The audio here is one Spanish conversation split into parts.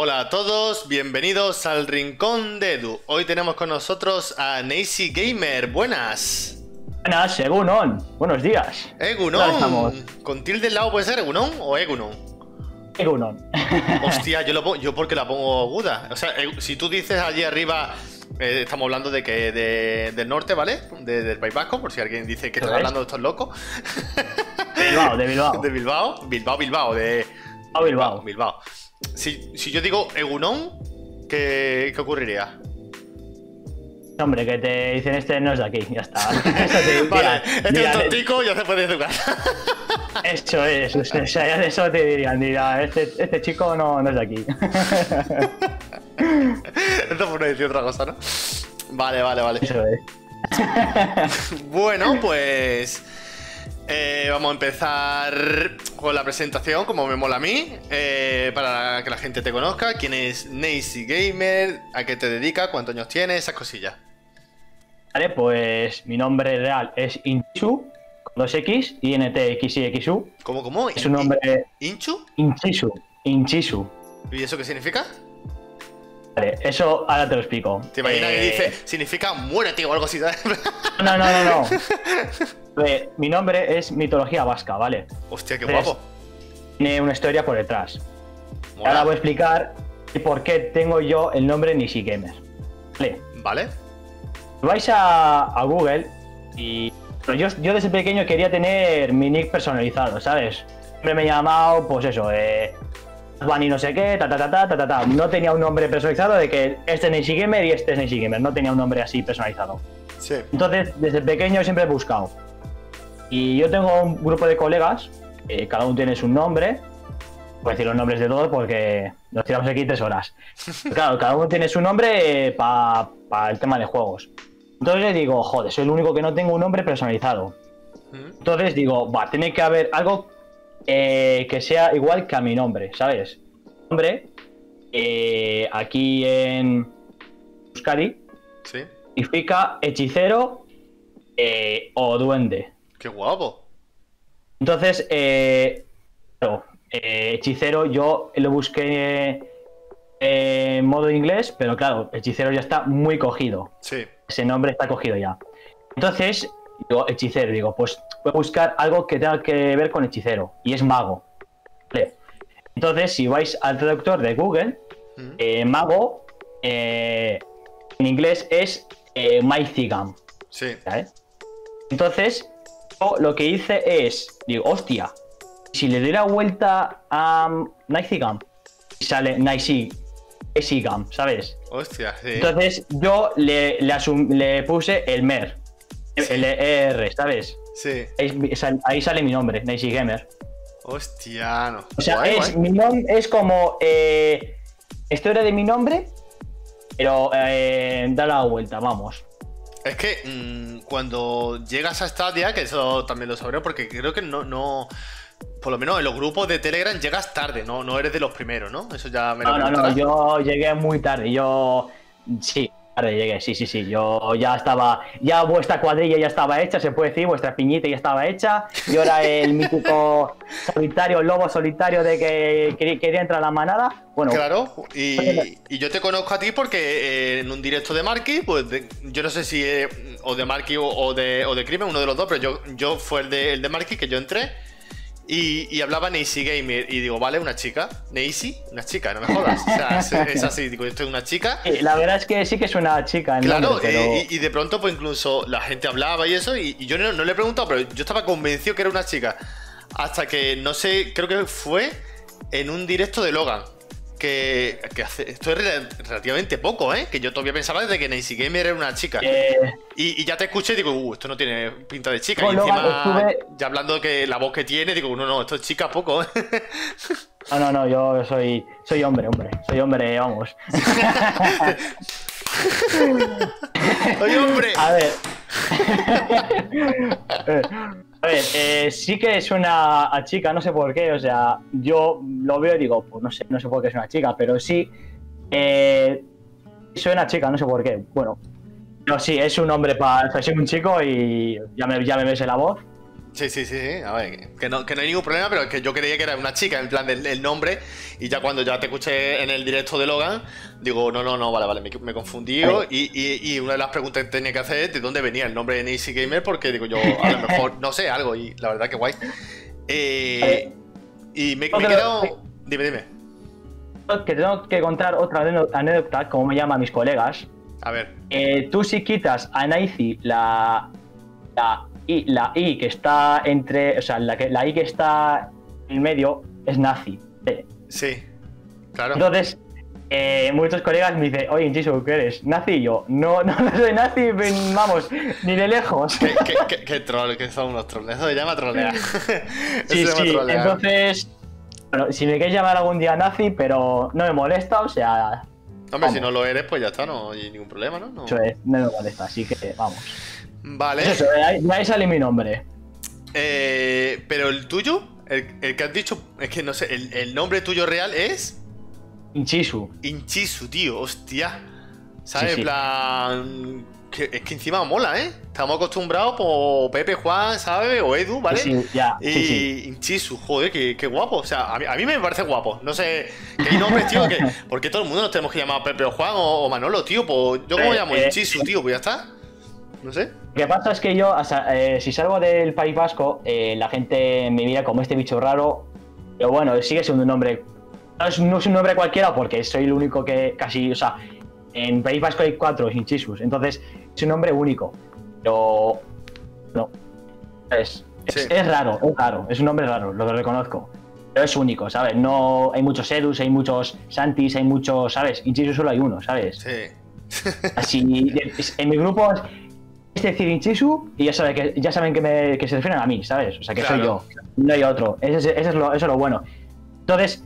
Hola a todos, bienvenidos al Rincón de Edu. Hoy tenemos con nosotros a Nacy Gamer. Buenas. Buenas, Egunon. Buenos días. Egunon. ¿Con tilde del lado puede ser Egunon o Egunon? Egunon. Hostia, yo lo pongo, yo porque la pongo aguda. O sea, si tú dices allí arriba, eh, estamos hablando de que del norte, ¿vale? del País Vasco, por si alguien dice que está hablando de estos locos. De Bilbao, de Bilbao. De Bilbao, Bilbao, Bilbao, de. Bilbao, Bilbao. Bilbao. Si, si yo digo Egunon, ¿qué, ¿qué ocurriría? Hombre, que te dicen este no es de aquí, ya está. vale, este es tontico, ya se puede educar. Eso es, o sea, ya de eso te dirían, mira, este, este chico no, no es de aquí. Esto por no decir otra cosa, ¿no? Vale, vale, vale. Eso es. bueno, pues. Eh, vamos a empezar con la presentación, como me mola a mí, eh, para que la gente te conozca. ¿Quién es Nacy Gamer? ¿A qué te dedica? ¿Cuántos años tienes? Esas cosillas. Vale, pues mi nombre real es Inchu, con dos X, I N T X Y X U. ¿Cómo, cómo? Es un nombre. ¿Inchu? Inchisu. Inchisu. ¿Y eso qué significa? Vale, eso ahora te lo explico. ¿Te imaginas que dice, significa muérete o algo así? no, no, no, no. mi nombre es mitología vasca, ¿vale? Hostia, qué guapo. Tiene una historia por detrás. Ahora voy a explicar por qué tengo yo el nombre Nishi Gamer. Vale. Vale. Vais a, Google y. Yo, yo desde pequeño quería tener mi nick personalizado, ¿sabes? Siempre me he llamado, pues eso, eh, y no sé qué, ta ta ta ta ta ta No tenía un nombre personalizado de que este es Nishi Gamer y este es Nishi Gamer. No tenía un nombre así personalizado. Sí. Entonces, desde pequeño siempre he buscado. Y yo tengo un grupo de colegas, cada uno tiene su nombre, voy a decir los nombres de todos porque nos tiramos aquí tres horas. claro, cada uno tiene su nombre para el tema de juegos. Entonces le digo, joder, soy el único que no tengo un nombre personalizado. Entonces digo, va, tiene que haber algo eh, que sea igual que a mi nombre, ¿sabes? Nombre, eh, aquí en Euskadi, significa hechicero eh, o duende. ¡Qué guapo! Entonces, eh, eh, hechicero yo lo busqué en modo inglés, pero claro, hechicero ya está muy cogido. Sí. Ese nombre está cogido ya. Entonces, digo, hechicero, digo, pues voy a buscar algo que tenga que ver con hechicero, y es mago. Entonces, si vais al traductor de Google, mm. eh, mago en inglés es eh, Sí. Entonces, lo que hice es, digo, hostia, si le doy la vuelta a Gam, sale Gam, ¿sabes? Hostia, sí. Entonces yo le, le, puse el MER, el ER, ¿sabes? Sí. Ahí, sale mi nombre, Nicey Gamer. Hostia, no. O sea, es, Mi nombre es como eh, historia de mi nombre, pero eh, da la vuelta, vamos. Es que mm, cuando llegas a Stadia, que eso también lo sabré, porque creo que no, no. Por lo menos en los grupos de Telegram llegas tarde, no, no eres de los primeros, ¿no? Eso ya me lo No, no, no, yo llegué muy tarde. Yo. Sí, llegué, sí, sí, sí. Yo ya estaba, ya vuestra cuadrilla ya estaba hecha, se puede decir, vuestra piñita ya estaba hecha. Yo era el mítico solitario, lobo solitario de que quería, entrar a la manada. Bueno, claro, y, yo te conozco a ti porque eh, en un directo de Marky, pues yo no sé si o de Marky o, de, o de Crimen, uno de los dos, pero yo, yo fue el de, el de Marky que yo entré. Y, hablaba Nacy Gamer y digo, vale, una chica. Nacy, una chica, no me jodas. O sea, es, así, digo, esto es una chica. la verdad es que sí que es una chica. claro, y, de pronto, pues incluso la gente hablaba y eso, y, yo no, le he preguntado, pero yo estaba convencido que era una chica. Hasta que, no sé, creo que fue en un directo de Logan que, hace, esto es relativamente poco, ¿eh? Que yo todavía pensaba desde que Nancy Gamer era una chica. Eh, y, ya te escuché y digo, uh, esto no tiene pinta de chica. y encima, ya hablando de que la voz que tiene, digo, no, no, esto es chica poco. no, no, no, yo soy, soy hombre, hombre. Soy hombre, vamos. soy hombre. A ver. A ver, eh, sí que es una chica, no sé por qué, o sea, yo lo veo y digo, pues no sé, no sé por qué es una chica, pero sí, eh, soy una chica, no sé por qué, bueno, no, sí, es un hombre para, soy un chico y ya me, ya me ves la voz. Sí, sí, sí, sí. A ver, que no, que no hay ningún problema, pero es que yo creía que era una chica, en plan del el nombre, y ya cuando ya te escuché en el directo de Logan, digo, no, no, no, vale, vale, me, me confundí. Y, y, y, una de las preguntas que tenía que hacer es de dónde venía el nombre de Nacy Gamer, porque digo yo, a lo mejor, no sé, algo, y la verdad que guay. Eh, y me, me he quedado. Dime, dime. Que tengo que contar otra anécdota, como me llaman mis colegas. A ver. Eh, tú si quitas a Nacy la, la y la I que está entre, o sea, la, que, la I que está en medio es nazi. Sí, claro. Entonces, eh, muchos colegas me dicen, oye, Chiso, ¿qué eres? ¿Nazi? Y yo, no, no, soy nazi, vamos, ni de lejos. ¿Qué, qué, qué, troll, que son unos trolls. Eso se llama trolear. sí, sí, entonces, bueno, si me queréis llamar algún día nazi, pero no me molesta, o sea... Hombre, si no lo eres, pues ya está, no hay ningún problema, ¿no? no... Eso es, no me molesta, así que vamos. Vale. Eso, ahí, sale mi nombre. Eh, pero el tuyo, el, que has dicho, es que no sé, el, nombre tuyo real es. Inchisu. Inchisu, tío, hostia. ¿Sabes? En plan. es que encima mola, ¿eh? Estamos acostumbrados por Pepe, Juan, ¿sabes? O Edu, ¿vale? Sí, ya. Y Inchisu, joder, qué, guapo. O sea, a mí, me parece guapo. No sé, que hay nombres, tío, que. Porque todo el mundo nos tenemos que llamar Pepe o Juan o, Manolo, tío. Pues yo como eh, llamo eh, Inchisu, tío, pues ya está. No sé. Lo que pasa es que yo, eh, si salgo del País Vasco, eh, la gente me mira como este bicho raro. Pero bueno, sigue siendo un nombre. No es, un nombre cualquiera porque soy el único que casi. O sea, en País Vasco hay cuatro hinchisus. Entonces, es un nombre único. Pero. No. Es, es, raro, es raro. Es un nombre raro, lo reconozco. Pero es único, ¿sabes? No hay muchos Edus, hay muchos Santis, hay muchos, ¿sabes? Hinchisus solo hay uno, ¿sabes? Sí. Así, en mi grupo es decir Inchisu y ya, saben que, ya saben que, me, que se refieren a mí, ¿sabes? O sea, que soy yo, no hay otro. Eso es, lo, eso es lo bueno. Entonces,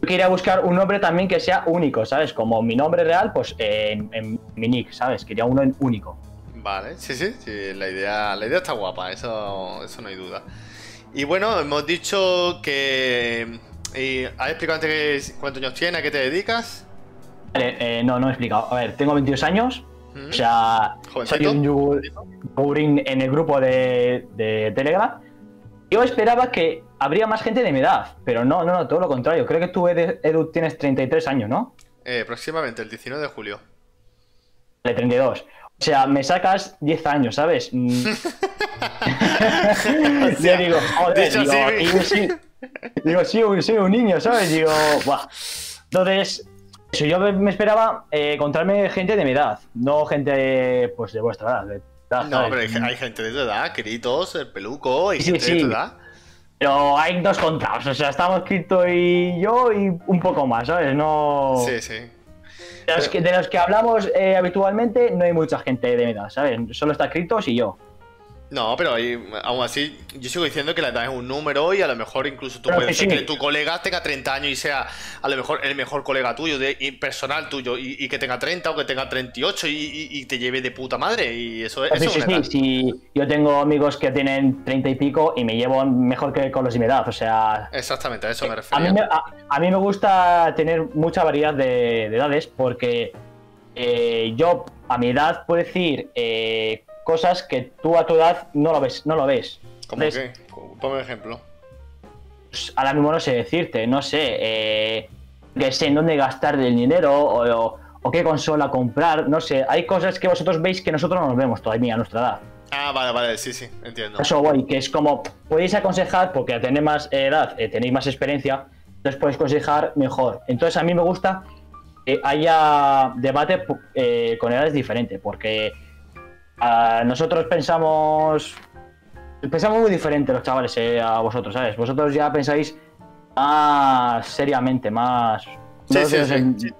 yo quería buscar un nombre también que sea único, ¿sabes? Como mi nombre real, pues en, mi nick, ¿sabes? Quería uno en único. Vale, sí, sí, sí, la idea, la idea está guapa, eso, eso no hay duda. Y bueno, hemos dicho que... Y ¿Has explicado antes cuántos años tienes, a qué te dedicas? Vale, eh, no, no he explicado. A ver, tengo 22 años, o sea, soy un yugurín en el grupo de, de, Telegram. Yo esperaba que habría más gente de mi edad, pero no, no, no, todo lo contrario. Creo que tú, Edu, tienes 33 años, ¿no? Eh, próximamente, el 19 de julio. De 32. O sea, me sacas 10 años, ¿sabes? Mm. Yo digo, joder, digo, sí, digo, sí, soy un niño, ¿sabes? Digo, buah. Entonces, eso, yo me esperaba eh, encontrarme gente de mi edad, no gente pues de vuestra edad. no, pero hay gente de tu edad, Kritos, el peluco, y gente de tu edad. Pero hay dos contados, o sea, estamos Krito y yo y un poco más, ¿sabes? No. Sí, sí. De los, que, de los que hablamos eh, habitualmente no hay mucha gente de mi edad, ¿sabes? Solo está Kritos y yo. No, pero aún así, yo sigo diciendo que la edad es un número y a lo mejor incluso tú puedes decir que tu colega tenga 30 años y sea a lo mejor el mejor colega tuyo, de, personal tuyo, y, que tenga 30 o que tenga 38 y, y, te lleve de puta madre. Y eso, es. sí, sí, sí, sí, Yo tengo amigos que tienen 30 y pico y me llevo mejor que con los de mi edad, o sea. Exactamente, a eso me refiero. A mí me, gusta tener mucha variedad de, edades porque eh, yo a mi edad puedo decir. Eh, cosas que tú a tu edad no lo ves. No lo ves. ¿Cómo qué? Ponme un ejemplo. Pues ahora mismo no sé decirte, no sé, eh, que sé en dónde gastar el dinero o, o, qué consola comprar, no sé. Hay cosas que vosotros veis que nosotros no nos vemos todavía a nuestra edad. Ah, vale, vale, sí, sí, entiendo. Eso voy, que es como, podéis aconsejar, porque al tener más edad, eh, tenéis más experiencia, entonces podéis aconsejar mejor. Entonces a mí me gusta que haya debate eh, con edades diferentes, porque nosotros pensamos. Pensamos muy diferente los chavales eh, a vosotros, ¿sabes? Vosotros ya pensáis más seriamente, más. Sí, sí, sí,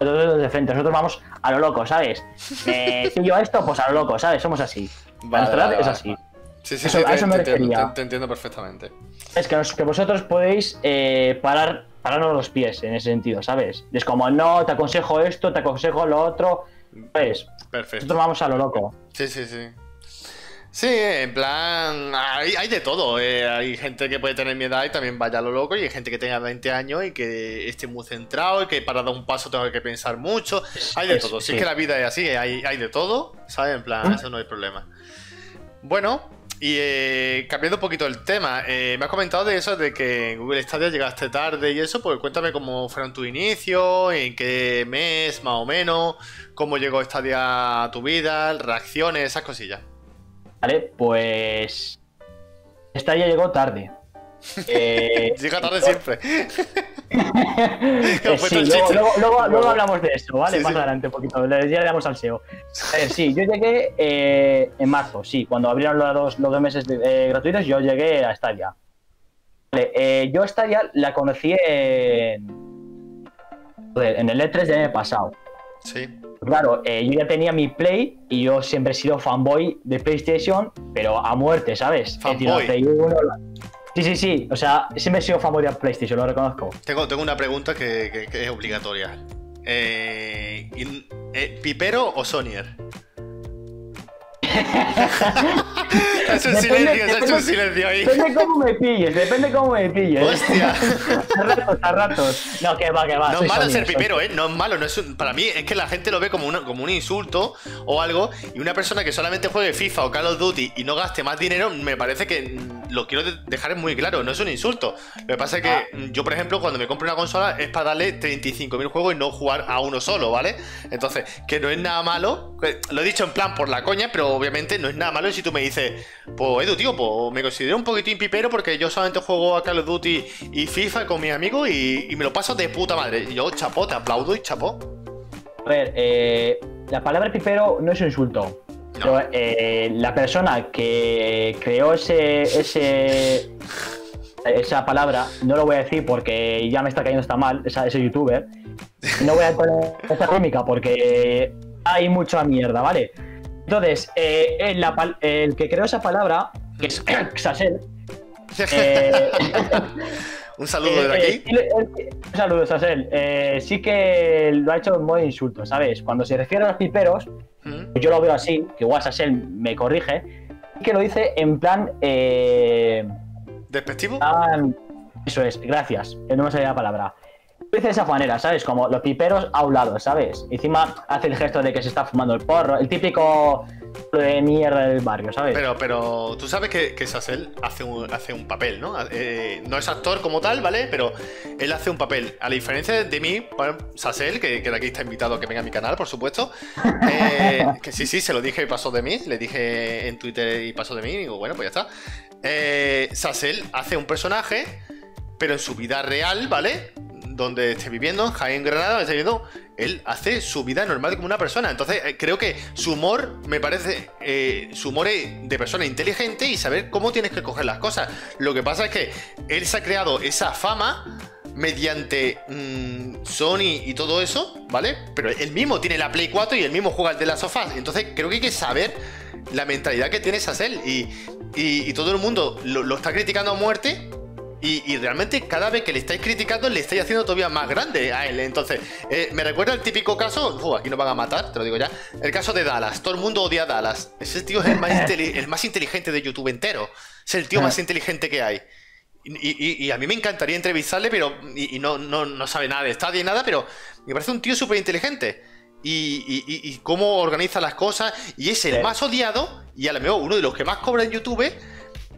de frente. Nosotros vamos a lo loco, ¿sabes? Eh, si yo esto, pues a lo loco, ¿sabes? Somos así. Vale, es así. Sí, sí, sí, a eso me refería. Te, entiendo perfectamente. Es que, que vosotros podéis eh, parar, pararnos los pies en ese sentido, ¿sabes? Es como, no, te aconsejo esto, te aconsejo lo otro. Pues, Perfecto. Nosotros vamos a lo loco. Sí, sí, sí. Sí, en plan, hay, de todo. Eh. Hay gente que puede tener mi edad y también vaya a lo loco, y hay gente que tenga 20 años y que esté muy centrado y que para dar un paso tenga que pensar mucho. Hay de todo. Si es que la vida es así, hay, hay de todo, ¿sabes? En plan, eso no hay problema. Bueno, y eh, cambiando un poquito el tema, eh, me has comentado de eso, de que en Google Stadia llegaste tarde y eso, pues cuéntame cómo fueron tus inicios, en qué mes más o menos, cómo llegó Stadia a tu vida, reacciones, esas cosillas. Vale, pues. Stadia llegó tarde. Eh, Llega tarde siempre. Eh, sí, luego, luego, hablamos de eso, ¿vale? Más adelante un poquito. Ya le damos al SEO. A ver, sí, yo llegué eh, en marzo, sí. Cuando abrieron los dos, los dos meses gratuitos, yo llegué a Stadia. Vale, yo Stadia la conocí en. en el E3 del año pasado. Sí. Claro, yo ya tenía mi Play y yo siempre he sido fanboy de PlayStation, pero a muerte, ¿sabes? Fanboy. Sí, sí, sí. O sea, siempre he sido famoso de PlayStation, lo reconozco. Tengo, tengo una pregunta que, es obligatoria. Eh, eh, ¿Pipero o Sonier? es un silencio, es un silencio ahí. Depende cómo me pilles, depende cómo me pilles. Hostia. a ratos, a ratos. No, que va, que va. No es malo ser pipero, ¿eh? No es malo. No es para mí es que la gente lo ve como, como un insulto o algo. Y una persona que solamente juegue FIFA o Call of Duty y no gaste más dinero, me parece que lo quiero dejar muy claro. No es un insulto. Lo que pasa es que ah. yo, por ejemplo, cuando me compro una consola es para darle 35.000 juegos y no jugar a uno solo, ¿vale? Entonces, que no es nada malo. Lo he dicho en plan por la coña, pero obviamente no es nada malo si tú me dices, pues Edu, tío, pues me considero un poquitín pipero porque yo solamente juego a Call of Duty y FIFA con mis amigos y, me lo paso de puta madre. Y yo, chapó, te aplaudo y chapó. A ver, eh, la palabra pipero no es un insulto. Pero, eh, la persona que creó ese, ese esa palabra, no lo voy a decir porque ya me está cayendo está mal, ese youtuber. No voy a poner esta cómica porque hay mucha mierda, ¿vale? Entonces, eh, el, que creó esa palabra, que es Xasel. Eh, un saludo de aquí. Eh, un saludo, Xasel. sí que lo ha hecho en modo insulto, ¿sabes? Cuando se refiere a los piperos, mm. yo lo veo así, que igual Xasel me corrige, que lo dice en plan. ¿Despectivo? eso es, gracias. No me salía la palabra dice de esa manera, ¿sabes? Como los piperos a un lado, ¿sabes? Encima hace el gesto de que se está fumando el porro, el típico de mierda del barrio, ¿sabes? Pero, pero tú sabes que, que Sassel hace un, hace un papel, ¿no? Eh, no es actor como tal, ¿vale? Pero él hace un papel. A la diferencia de mí, bueno, Sassel, que, que de aquí está invitado a que venga a mi canal, por supuesto. Eh, que sí, sí, se lo dije y pasó de mí. Le dije en Twitter y pasó de mí. Y digo, bueno, pues ya está. Eh, Sassel hace un personaje, pero en su vida real, ¿vale? Donde esté viviendo, en Jaén, Granada, esté viviendo, él hace su vida normal como una persona. Entonces, eh, creo que su humor, me parece, eh, su humor es de persona inteligente y saber cómo tienes que coger las cosas. Lo que pasa es que él se ha creado esa fama mediante mm, Sony y todo eso, ¿vale? Pero él mismo tiene la Play 4 y él mismo juega el de las sofás. Entonces, creo que hay que saber la mentalidad que tiene Sassel y, y, todo el mundo lo está criticando a muerte y, realmente cada vez que le estáis criticando le estáis haciendo todavía más grande a él. Entonces, eh, me recuerda el típico caso, aquí nos van a matar, te lo digo ya, el caso de Dallas. Todo el mundo odia a Dallas. Ese tío es el más, el más inteligente de YouTube entero. Es el tío más inteligente que hay. Y, a mí me encantaría entrevistarle, pero. Y, no, no, sabe nada de estadio y nada, pero me parece un tío súper inteligente. Y, cómo organiza las cosas. Y es el más odiado. Y a lo mejor uno de los que más cobra en YouTube.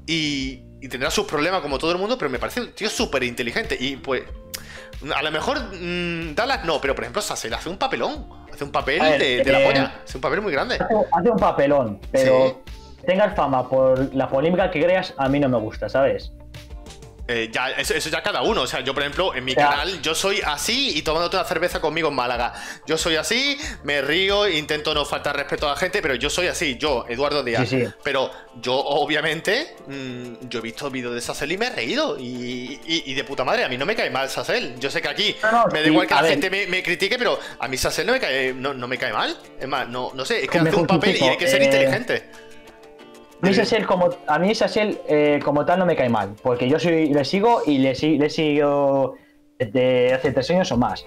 Y, y tendrá sus problemas como todo el mundo, pero me parece un tío súper inteligente. Y pues, a lo mejor mm, Dallas no, pero por ejemplo Sassel hace un papelón. Hace un papel de, la eh, polla. Hace un papel muy grande. Hace, un papelón, pero tengas fama por la polémica que creas, a mí no me gusta, ¿sabes? Eh, ya, eso, ya cada uno. O sea, yo, por ejemplo, en mi canal, yo soy así y tomándote una cerveza conmigo en Málaga. Yo soy así, me río, intento no faltar respeto a la gente, pero yo soy así, yo, Eduardo Díaz. Pero yo, obviamente, mm, yo he visto vídeos de Sassel y me he reído. Y, de puta madre, a mí no me cae mal Sassel. Yo sé que aquí me da igual que la gente me, critique, pero a mí Sassel no me cae, no, me cae mal. Es más, no, no sé, es que hace un papel y hay que ser eh, inteligente. A mí Sassel como, a mí eh, como tal no me cae mal, porque yo soy, le sigo y le, le sigo desde hace tres años o más.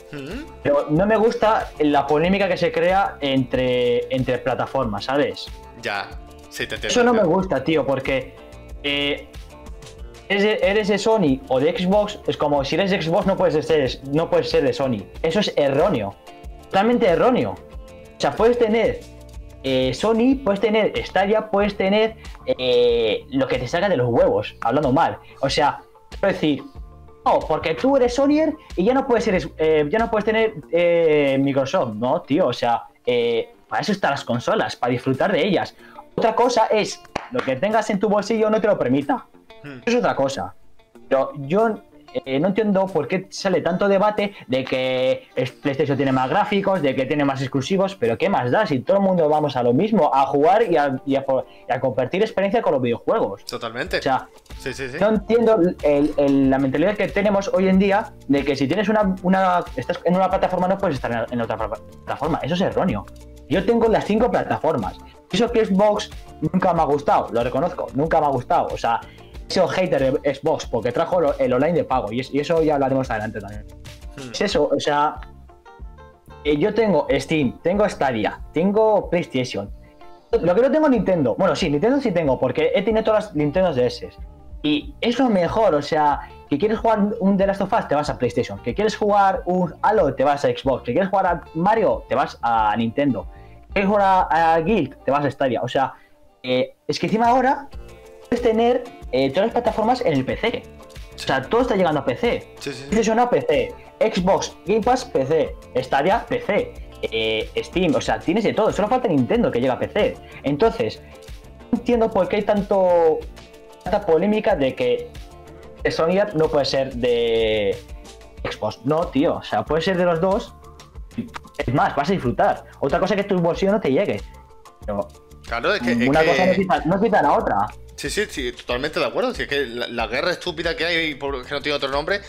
Pero no me gusta la polémica que se crea entre, entre plataformas, ¿sabes? Ya, sí, te entiendo. Eso no me gusta, tío, porque eh, eres, de, Sony o de Xbox, es como si eres de Xbox no puedes ser, no puedes ser de Sony. Eso es erróneo. Totalmente erróneo. O sea, puedes tener eh, Sony puedes tener Stadia, puedes tener eh, lo que te salga de los huevos, hablando mal. O sea, quiero decir, no, porque tú eres Sonyer y ya no puedes, ser, eh, ya no puedes tener eh, Microsoft, ¿no, tío? O sea, eh, para eso están las consolas, para disfrutar de ellas. Otra cosa es, lo que tengas en tu bolsillo no te lo permita. Hmm. Eso es otra cosa. Pero yo eh, no entiendo por qué sale tanto debate de que PlayStation tiene más gráficos, de que tiene más exclusivos, pero ¿qué más da? Si todo el mundo vamos a lo mismo, a jugar y a, y a y a compartir experiencia con los videojuegos. Totalmente. O sea, sí, sí, sí. no entiendo el- el- la mentalidad que tenemos hoy en día de que si tienes una, una estás en una plataforma no puedes estar en, en otra pla- plataforma. Eso es erróneo. Yo tengo las cinco plataformas. Eso que Xbox nunca me ha gustado, lo reconozco, nunca me ha gustado. O sea, sido hater de Xbox porque trajo el online de pago y, es- y eso ya hablaremos adelante también. Hmm. Es eso, o sea, eh, yo tengo Steam, tengo Stadia, tengo PlayStation. Lo que no tengo Nintendo. Bueno, sí, Nintendo sí tengo, porque he tenido todas las Nintendo DS. Y es lo mejor, o sea, que quieres jugar un The Last of Us, te vas a PlayStation. Que quieres jugar un Halo, te vas a Xbox. Que quieres jugar a Mario, te vas a Nintendo. Que quieres jugar a, a Guild, te vas a Stadia. O sea, eh, es que encima ahora puedes tener eh, todas las plataformas en el PC. O sea, todo está llegando a PC. Sí, sí. PlayStation PC, Xbox, Game Pass, PC, Stadia, PC, eh, Steam, o sea, tienes de todo, solo falta Nintendo que llega a PC. Entonces, no entiendo por qué hay tanto tanta polémica de que Sony no puede ser de Xbox. No, tío, o sea, puede ser de los dos. Es más, vas a disfrutar. Otra cosa es que tu bolsillo no te llegue. Pero Claro, es que. es una que- cosa no quita, no quita la otra. Sí, sí, sí, totalmente de acuerdo. Si es que la, guerra estúpida que hay, por que no tiene otro nombre,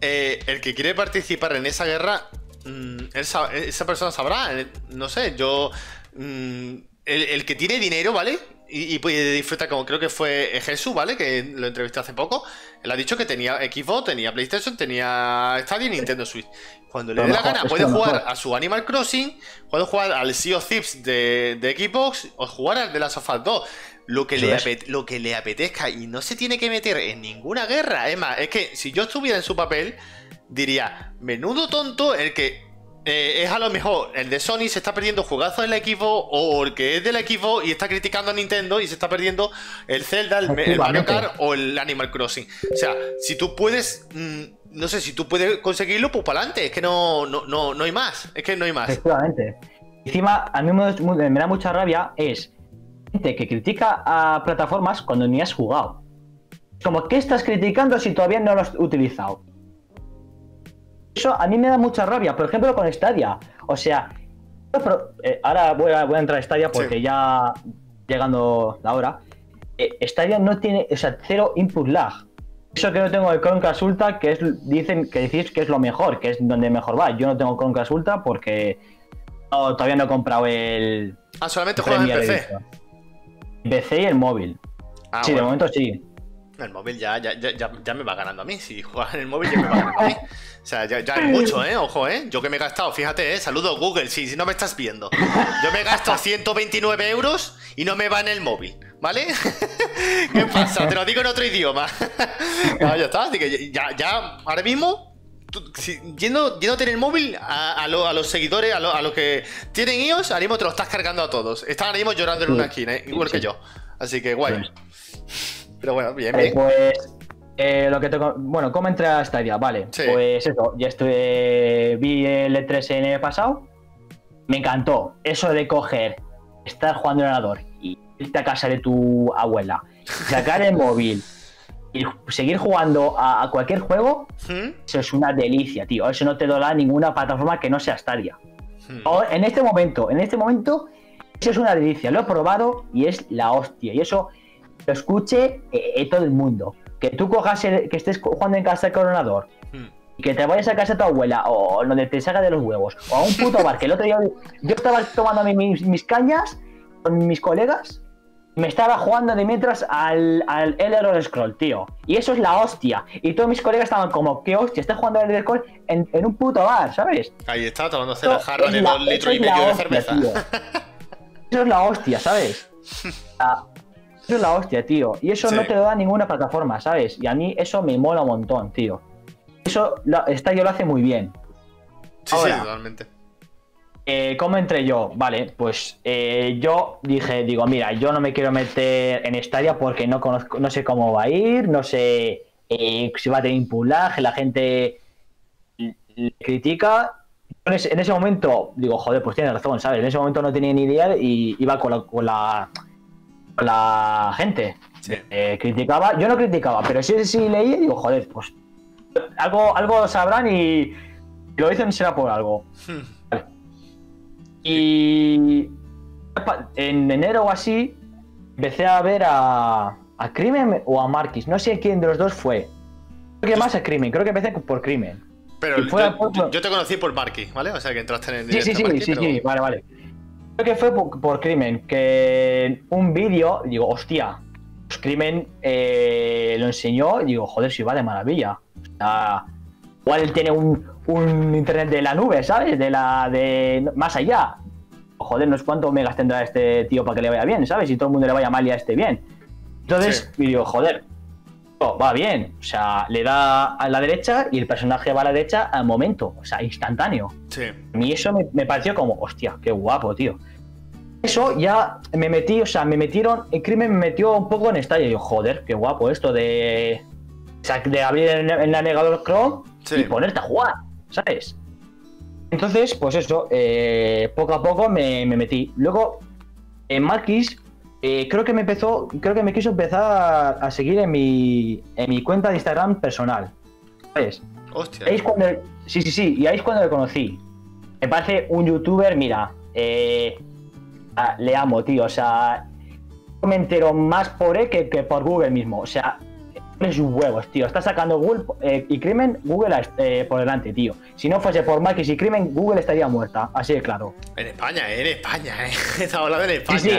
eh, el que quiere participar en esa guerra, mm, él sa- esa persona sabrá. eh, No sé, yo. mm, el, el que tiene dinero, ¿vale? Y, y puede disfrutar, como creo que fue Jesús, ¿vale? Que lo entrevisté hace poco. Él ha dicho que tenía Xbox, tenía PlayStation, tenía Stadia y Nintendo Switch. Cuando le dé la gana, puede jugar a su Animal Crossing, puede jugar al Sea of Thieves de, de Xbox o jugar al de las of Us 2. Lo que, le apete- lo que le apetezca y no se tiene que meter en ninguna guerra. Es más, es que si yo estuviera en su papel, diría, menudo tonto el que eh, es a lo mejor el de Sony se está perdiendo jugazos en la Xbox o el que es del Xbox y está criticando a Nintendo y se está perdiendo el Zelda, el, el Mario. Kart o el Animal Crossing. O sea, si tú puedes, mm, no sé, si tú puedes conseguirlo, pues para adelante. Es que no, no, no, no hay más. Es que no hay más. Efectivamente. Encima, a mí me, me da mucha rabia es gente que critica a plataformas cuando ni has jugado. Como, ¿qué estás criticando si todavía no lo has utilizado? Eso a mí me da mucha rabia, por ejemplo, con Stadia. O sea, pero, eh, ahora voy a, voy a entrar a Stadia porque Sí. ya llegando la hora. eh, Stadia no tiene, o sea, cero input lag. Eso que no tengo el Chromecast Ultra, que es, dicen que decís que es lo mejor, que es donde mejor va. Yo no tengo Chromecast Ultra porque no, todavía no he comprado el Ah, solamente juegas en PC. PC y el móvil. Ah, sí, de momento sí. El móvil ya, ya, ya, ya- ya me va ganando a mí. Si juegas en el móvil ya me va ganando a mí. O sea, ya, ya es mucho, ¿eh? Ojo, ¿eh? Yo que me he gastado, fíjate, ¿eh? Saludo Google, si, si no me estás viendo. Yo me he gastado 129 euros y no me va en el móvil, ¿vale? ¿Qué pasa? Te lo digo en otro idioma. No, ya está. Así que ya, ya ahora mismo, tú, si- yendo, yéndote en el móvil a, a lo- a los seguidores, a, lo- a los que tienen iOS, ahora mismo te lo estás cargando a todos. Están ahora mismo llorando en una esquina, ¿eh? igual que yo. Así que guay. Pero bueno, bien, Eh, bien. pues eh, lo que te bueno, ¿cómo entré a Stadia? Vale, Sí. pues eso, ya estuve, vi el E3 en el pasado, me encantó eso de coger, estar jugando en el ordenador y irte a casa de tu abuela, sacar el móvil y seguir jugando a, a cualquier juego, ¿Mm? eso es una delicia, tío, eso no te da ninguna plataforma que no sea Stadia. ¿Mm? O- en este momento, en este momento, eso es una delicia. Lo he probado y es la hostia. Y eso lo escuche eh, eh, todo el mundo. Que tú cojas, el- que estés jugando en casa del coronador ¿Mm? y que te vayas a casa de tu abuela o donde te salga de los huevos o a un puto bar. Que el otro día yo estaba tomando mis, mis cañas con mis colegas. Me estaba jugando de mientras al, al Elder Scroll, tío. Y eso es la hostia. Y todos mis colegas estaban como, ¿qué hostia? Estás jugando al Elder Scroll en, en un puto bar, ¿sabes? Ahí está, tomándose la jarra de dos litros y medio de cerveza. tío. Eso es la hostia, ¿sabes? Ah, es la hostia, tío. Y eso Sí. no te lo da ninguna plataforma, ¿sabes? Y a mí eso me mola un montón, tío. Eso lo, Stadia lo hace muy bien. Sí, Ahora. sí, totalmente. eh, ¿cómo entré yo? Vale, pues eh, yo dije, digo, mira, yo no me quiero meter en Stadia porque no conozco, no sé cómo va a ir, no sé eh, si va a tener impulaje, la gente le critica. En ese, en ese momento digo, joder, pues tiene razón, ¿sabes? En ese momento no tenía ni idea y iba con la, con la, con la gente. Sí. Eh, criticaba, yo no criticaba, pero sí, sí leí y digo, joder, pues algo, algo sabrán y lo dicen será por algo. Vale. Y en enero o así empecé a ver a, a Crimen o a Marquis. No sé quién de los dos fue. Creo que más a Crimen, creo que empecé por Crimen. Pero yo, te conocí por Marky, ¿vale? O sea que entraste en el Sí, sí, sí, sí, pero- sí, vale, vale. Creo que fue por, por Crimen, que un vídeo, digo, hostia, pues Crimen eh, lo enseñó y digo, joder, si va de maravilla. O sea, igual tiene un, un internet de la nube, ¿sabes? De la de más allá. Joder, no sé cuántos megas tendrá este tío para que le vaya bien, ¿sabes? Y todo el mundo le vaya mal y a este bien. Entonces, y digo, joder, va bien. O sea, le da a la derecha y el personaje va a la derecha al momento, o sea, instantáneo. Sí. A mí eso me, me pareció como, hostia, qué guapo, tío. Eso ya me metí, o sea, me metieron, el crimen me metió un poco en estadio. Y yo, joder, qué guapo esto de, o sea, de abrir el, el navegador Chrome Sí. y ponerte a jugar, ¿sabes? Entonces, pues eso, eh, poco a poco me, me metí. Luego, en Marquis, eh, creo que me empezó, creo que me quiso empezar a, a seguir en mi, en mi cuenta de Instagram personal, ¿sabes? Hostia. Ahí es cuando. Sí, sí, sí, y ahí es cuando le conocí. Me parece un youtuber, mira, eh, ah, le amo, tío. O sea, me entero más por él que, que por Google mismo. O sea, es huevos, tío. Está sacando Google eh, y Crimen, Google eh, por delante, tío. Si no fuese por Marquis y Crimen, Google estaría muerta. Así de claro. En España, eh, en España, eh. Estaba hablando en España. Sí,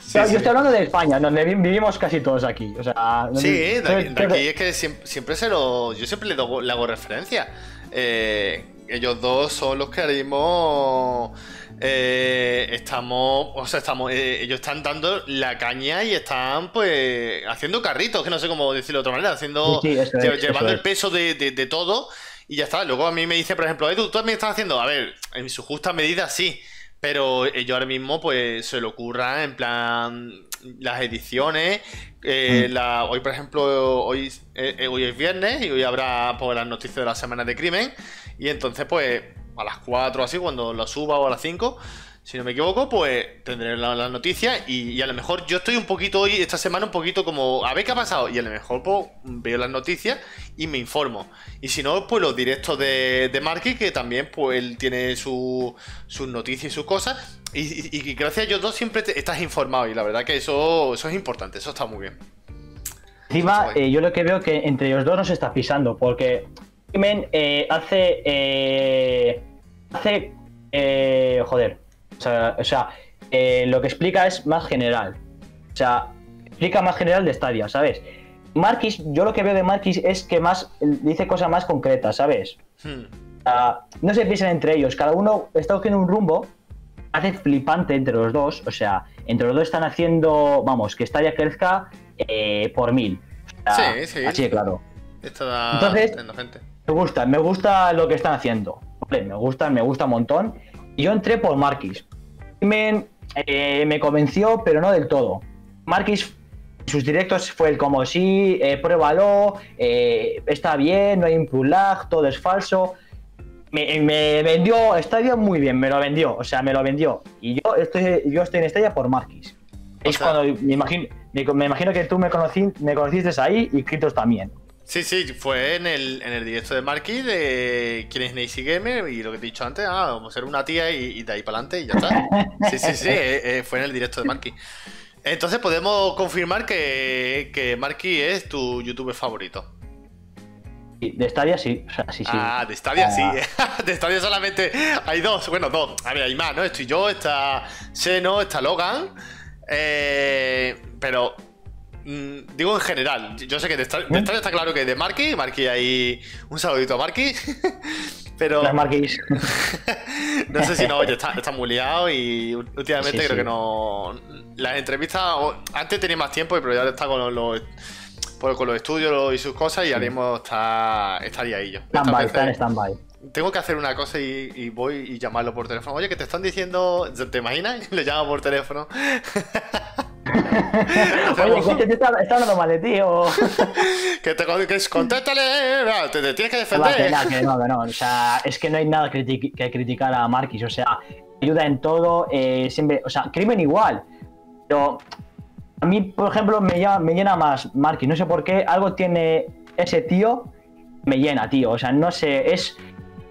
sí. Yo estoy hablando de España, donde vi- vivimos casi todos aquí. O sea, Sí, de aquí, de es que siempre, siempre se lo. Yo siempre le, doy- le hago referencia. Eh, ellos dos son los que mismo eh, estamos. O sea, estamos. eh, ellos están dando la caña y están, pues, haciendo carritos, que no sé cómo decirlo de otra manera, haciendo. Sí, sí, eso lle- es, llevando el es. peso de, de- de todo y ya está. Luego a mí me dice, por ejemplo, Edu, tú también estás haciendo. A ver, en su justa medida sí. Pero ellos ahora mismo, pues, se le ocurra en plan las ediciones. eh, Mm. la- hoy, por ejemplo, hoy, eh, hoy es viernes y hoy habrá pues, las noticias de la semana de crimen. Y entonces, pues, a las 4 así, cuando lo suba o a las 5, si no me equivoco, pues tendré la- las noticias. Y, y a lo mejor yo estoy un poquito hoy, esta semana, un poquito como, a ver qué ha pasado. Y a lo mejor, pues, veo las noticias y me informo. Y si no, pues los directos de, de Marky, que también, pues, él tiene su- sus noticias y sus cosas. Y, y- y gracias a ellos dos siempre te- estás informado. Y la verdad que eso, eso es importante, eso está muy bien. Encima, eh, yo lo que veo que entre ellos dos no se está pisando, porque Crimen eh, hace. eh, hace. eh, joder. O sea, o sea, eh, lo que explica es más general. O sea, explica más general de Stadia, ¿sabes? Marquis, yo lo que veo de Marquis es que más dice cosas más concretas, ¿sabes? Hmm. No se piensan entre ellos, cada uno está cogiendo un rumbo, hace flipante entre los dos, o sea, entre los dos están haciendo, vamos, que Stadia crezca eh, por mil. O sea, Sí, sí. Así de claro. Está Entonces- gente. Me gusta, me gusta lo que están haciendo. Me gusta, me gusta un montón. Y yo entré por Marquis. Me, eh, me convenció, pero no del todo. Marquis, sus directos fue el como sí, eh, pruébalo, eh, está bien, no hay input lag, todo es falso. Me, me vendió Stadia muy bien, me lo vendió, o sea, me lo vendió. Y yo estoy, yo estoy en Stadia por Marquis. Es sea- cuando me imagino, me, me imagino que tú me, conocí, me conociste ahí y Kritos también. Sí, sí, fue en el, en el directo de Marky de quién es Nacy Gamer y lo que te he dicho antes, ah, vamos a ser una tía y, y de ahí para adelante y ya está. Sí, sí, sí, eh, eh, fue en el directo de Marky. Entonces podemos confirmar que, que Marky es tu youtuber favorito. De Stadia sí, o sea, sí, sí. Ah, de Stadia Ah. sí. De Stadia solamente hay dos, bueno, dos. A ver, hay más, ¿no? Estoy yo, está Seno, está Logan. Eh, pero mm, digo en general, yo sé que de Stadia, de Stadia está claro que de Marky, Marky ahí un saludito a Marky. Pero no sé si no, oye, está, está muy liado y últimamente Sí, creo sí. que no. Las entrevistas, antes tenía más tiempo, pero ya está con los, los- por- con los estudios y sus cosas y ahora mismo está, está liadillo. Estas Standby, está en standby. tengo que hacer una cosa y, y voy y llamarlo por teléfono. Oye, que te están diciendo. ¿Te imaginas? Le llamo por teléfono. Oye, que te está, está hablando mal de ti o... que te que es- contéstale, te, te tienes que defender. no, que no, que no. O sea, es que no hay nada criti- que criticar a Marquis. O sea, ayuda en todo. eh, siempre, o sea, crimen igual. Pero a mí, por ejemplo, me, llama- me llena más Marquis. No sé por qué. Algo tiene ese tío. Me llena, tío. O sea, no sé. Es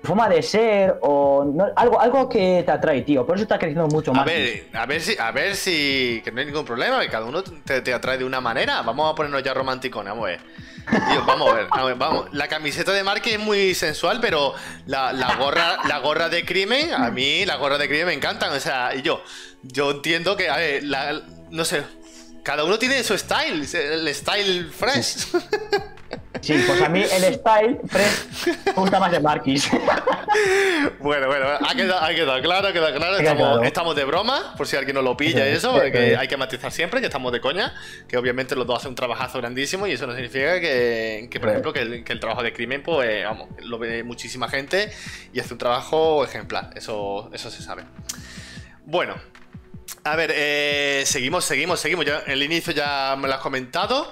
forma de ser o no- algo, algo que te atrae, tío. Por eso está creciendo mucho A Marquis. ver, a ver si, a ver si, que no hay ningún problema, que cada uno te, te atrae de una manera. Vamos a ponernos ya romanticones, vamos a ver. Tío, vamos a ver, a ver, vamos. La camiseta de Marque es muy sensual, pero la, la gorra, la gorra de crimen, a mí las gorras de crimen me encantan. O sea, y yo, yo entiendo que, a ver, la- no sé, cada uno tiene su style, el style fresh. Sí, pues a mí el style fresh me gusta más de Marquis. Bueno, bueno, ha quedado, ha quedado claro, ha quedado claro. Estamos, claro. estamos de broma, por si alguien no lo pilla y eso, porque hay que matizar siempre que estamos de coña, que obviamente los dos hacen un trabajazo grandísimo y eso no significa que, que, por ejemplo, que el, que el trabajo de crimen, pues, vamos, lo ve muchísima gente y hace un trabajo ejemplar, eso, eso se sabe. Bueno, a ver, eh, seguimos, seguimos, seguimos. Ya, el inicio ya me lo has comentado.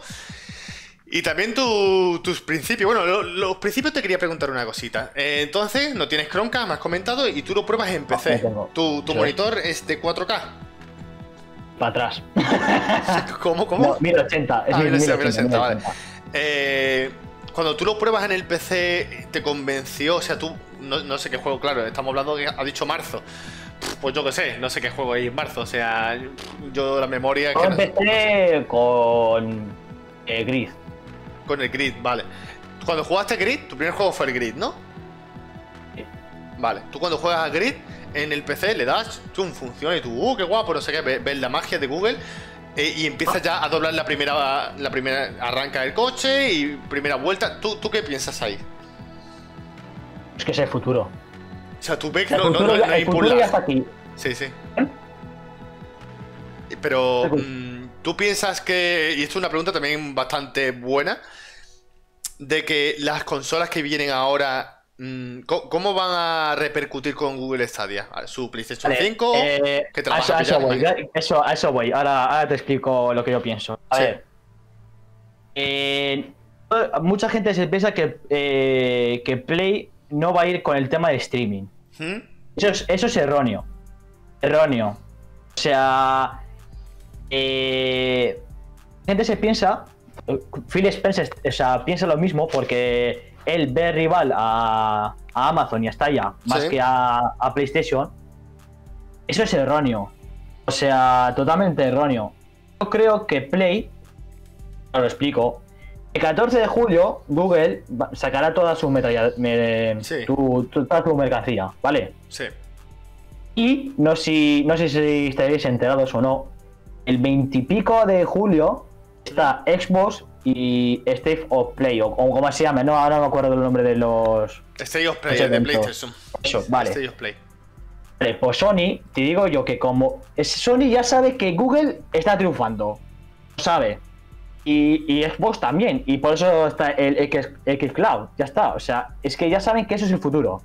Y también tu- tus principios. Bueno, lo- los principios te quería preguntar una cosita. Eh, entonces, no tienes Chromecast, me has comentado, y tú lo pruebas en PC. no tengo. tu tu Sí. monitor es de 4K. Para atrás. ¿Cómo? ¿Cómo? No, 1080. Es Ah, 1080, 1080, vale. 1080. Eh, cuando tú lo pruebas en el PC, ¿te convenció? O sea, tú, no, no sé qué juego, claro, estamos hablando que ha dicho marzo. Pues yo qué sé, no sé qué juego hay en marzo. O sea, yo la memoria. Yo que no- empecé con eh, Grid. Con el Grid, vale. Cuando jugaste Grid, tu primer juego fue el Grid, ¿no? Sí. Vale, tú cuando juegas a Grid en el PC le das, ¡tum! funciona y tú, ¡uh, qué guapo! No sé qué, ve- ves la magia de Google eh, y empiezas ya a doblar la primera, la primera, arranca el coche y primera vuelta. ¿Tú, tú qué piensas ahí? Es que es el futuro. O sea, tú ves que El no, no, futuro, no- no hay el futuro input ya está aquí. Sí, sí. ¿Eh? Pero, Sí, pues. mm, ¿tú piensas que, y esto es una pregunta también bastante buena, de que las consolas que vienen ahora, mm, ¿cómo, van a repercutir con Google Stadia? Su PlayStation Vale, 5, eh, que te a eso, a eso voy, eso, a eso voy. Ahora, ahora te explico lo que yo pienso. A Sí. ver. Eh, mucha gente se piensa que, eh, que Play no va a ir con el tema de streaming. ¿Mm? Eso es, eso es erróneo. Erróneo. O sea. Eh, gente se piensa. Phil Spencer o sea, piensa lo mismo porque él ve rival a, a Amazon y hasta allá, más Sí. que a, a PlayStation. Eso es erróneo. O sea, totalmente erróneo. Yo creo que Play. Os lo explico. El 14 de julio, Google sacará toda su, metalla- me- Sí. tu- tu- toda su mercancía, ¿vale? Sí. Y no, si, no sé si estaréis enterados o no, el 20 y pico de julio está Xbox y State of Play, o, o como se llama, no, ahora no me acuerdo del nombre de los... State of Play, el de. PlayStation. Eso, vale. State of Play. Vale, pues Sony, te digo yo que como Sony ya sabe que Google está triunfando, lo sabe. Y, y Xbox también, y por eso está el X, X Cloud, ya está. O sea, es que ya saben que eso es el futuro.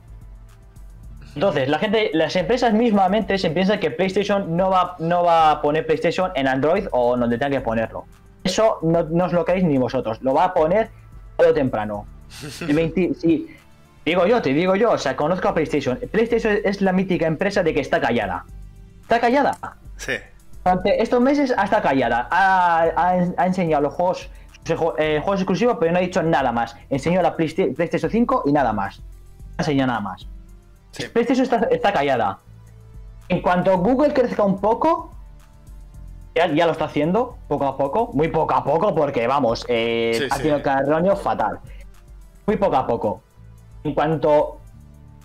Entonces, la gente, las empresas mismamente se piensan que PlayStation no va, no va a poner PlayStation en Android o donde tenga que ponerlo. Eso no, no os lo creéis ni vosotros, lo va a poner todo temprano. El 20 sí, digo yo, te digo yo, o sea, conozco a PlayStation. PlayStation es la mítica empresa de que está callada. Está callada. Sí. Durante estos meses ha estado callada. Ha, ha- ha enseñado los juegos, eh, juegos exclusivos, pero no ha dicho nada más. Enseñó la Playsta- PlayStation 5 y nada más. No ha enseñado nada más. Sí. PlayStation está, está callada. En cuanto Google crezca un poco, ya, ya lo está haciendo, poco a poco, muy poco a poco, porque vamos, eh, Sí, ha sí. carroño fatal. Muy poco a poco. En cuanto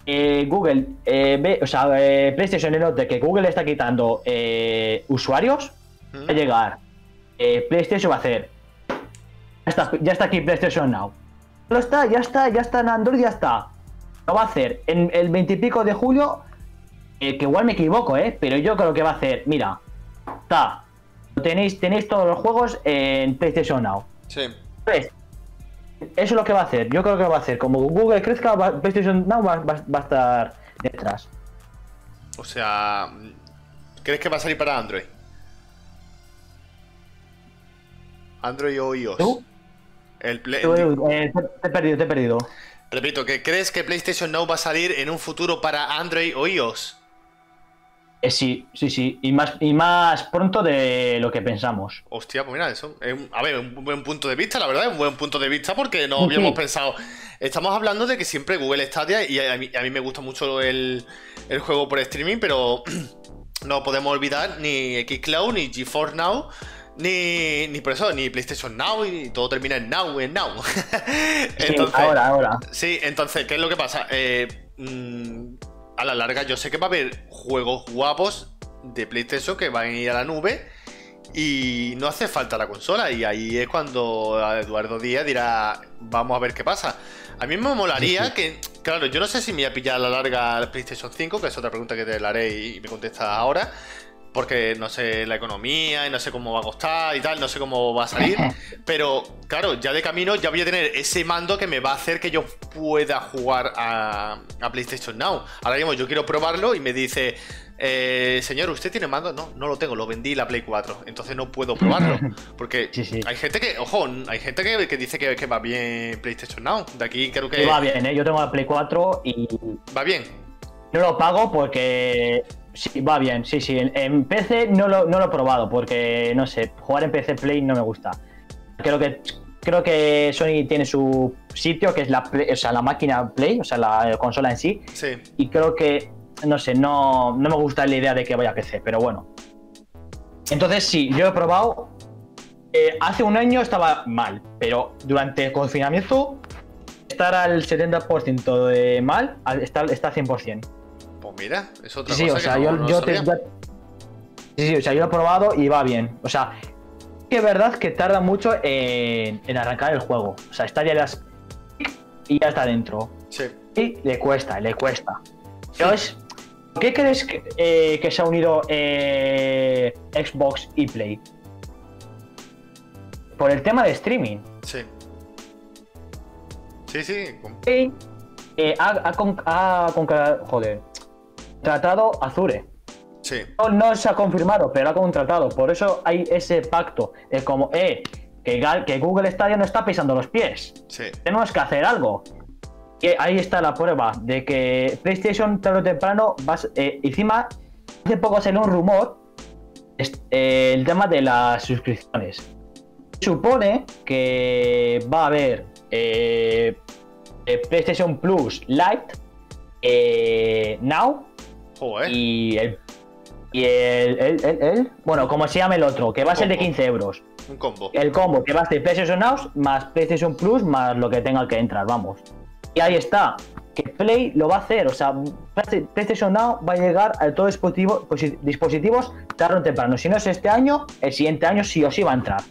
eh, Google eh, ve, o sea, PlayStation note que Google está quitando usuarios, va a llegar. PlayStation va a hacer. Ya está, ya está aquí PlayStation Now. No está, ya está, ya está en Android, ya está. Lo va a hacer en el 20 y pico de julio. eh, que igual me equivoco, ¿eh? Pero yo creo que va a hacer. Mira, está. Tenéis, tenéis todos los juegos en PlayStation Now. Sí. Pues, eso es lo que va a hacer. Yo creo que va a hacer. Como Google crezca, va- PlayStation Now va, va- va a estar detrás. O sea, ¿crees que va a salir para Android? Android o iOS. ¿Tú? El Play- Eh, te he perdido, te he perdido. Repito, ¿que crees que PlayStation Now va a salir en un futuro para Android o iOS? Eh, sí, sí, sí. Y más, y más pronto de lo que pensamos. Hostia, pues mira, eso es un- a ver, un buen punto de vista, la verdad, un buen punto de vista porque no habíamos pensado. Estamos hablando de que siempre Google Stadia, y a mí, a mí me gusta mucho el, el juego por streaming, pero no podemos olvidar ni Xcloud, ni GeForce Now, ni, ni por eso, ni PlayStation Now, y todo termina en Now, en Now. Sí, ahora, ahora. Sí, entonces, ¿qué es lo que pasa? Eh, mm, a la larga, yo sé que va a haber juegos guapos de PlayStation que van a ir a la nube y no hace falta la consola. Y ahí es cuando Eduardo Díaz dirá: Vamos a ver qué pasa. A mí me molaría Sí, sí. que, claro, yo no sé si me voy a pillar a la larga el PlayStation 5, que es otra pregunta que te la haré y me contestas ahora. Porque no sé la economía y no sé cómo va a costar y tal, no sé cómo va a salir. Pero claro, ya de camino ya voy a tener ese mando que me va a hacer que yo pueda jugar a, a PlayStation Now. Ahora mismo yo quiero probarlo y me dice, eh, señor, ¿usted tiene mando? No, no lo tengo, lo vendí la Play 4. Entonces no puedo probarlo. Porque Sí, sí. hay gente que, ojo, hay gente que, que dice que, que va bien PlayStation Now. De aquí creo que Y va bien, ¿eh? Yo tengo la Play 4 y va bien. no lo pago porque sí, va bien, sí, sí. En, PC no lo, no lo he probado porque, no sé, jugar en PC Play no me gusta. Creo que creo que Sony tiene su sitio, que es la, o sea, la máquina Play, o sea, la consola en sí, Sí. y creo que, no sé, no, no me gusta la idea de que vaya a PC, pero bueno. Entonces sí, yo he probado. eh, hace un año estaba mal, pero durante el confinamiento estar al 70% de mal al- está, está 100%. Mira, es otra Sí, sí, cosa o sea, que yo, no yo te- sí, sí, o sea, yo lo he probado y va bien. O sea, que es verdad que tarda mucho en, en arrancar el juego. O sea, está ya las y ya está dentro. Sí. Y le cuesta, le cuesta. ¿Por qué crees que, eh, que se ha unido eh, Xbox y Play? Por el tema de streaming. Sí. Sí, sí. eh, ha, ha con- ha conca- joder, tratado Azure. Sí. No, no se ha confirmado, pero ha contratado. Por eso hay ese pacto. Es como, eh, que, que Google Stadia no está pisando los pies. Sí. Tenemos que hacer algo. Y ahí está la prueba de que PlayStation tarde o temprano vas. eh, encima, hace poco salió un rumor. eh, el tema de las suscripciones. Supone que va a haber eh, PlayStation Plus Lite, Now Joder. y el. Y el, el- el- el- Bueno, como se llama el otro, que va a ser de Combo. 15 euros. Un combo. El combo que va a ser PlayStation Now más PlayStation Plus más lo que tenga que entrar, vamos. Y ahí está. Que Play lo va a hacer. O sea, PlayStation Now va a llegar a todos los dispositivos, posi- dispositivos tarde o temprano. Si no es este año, el siguiente año sí o sí va a entrar.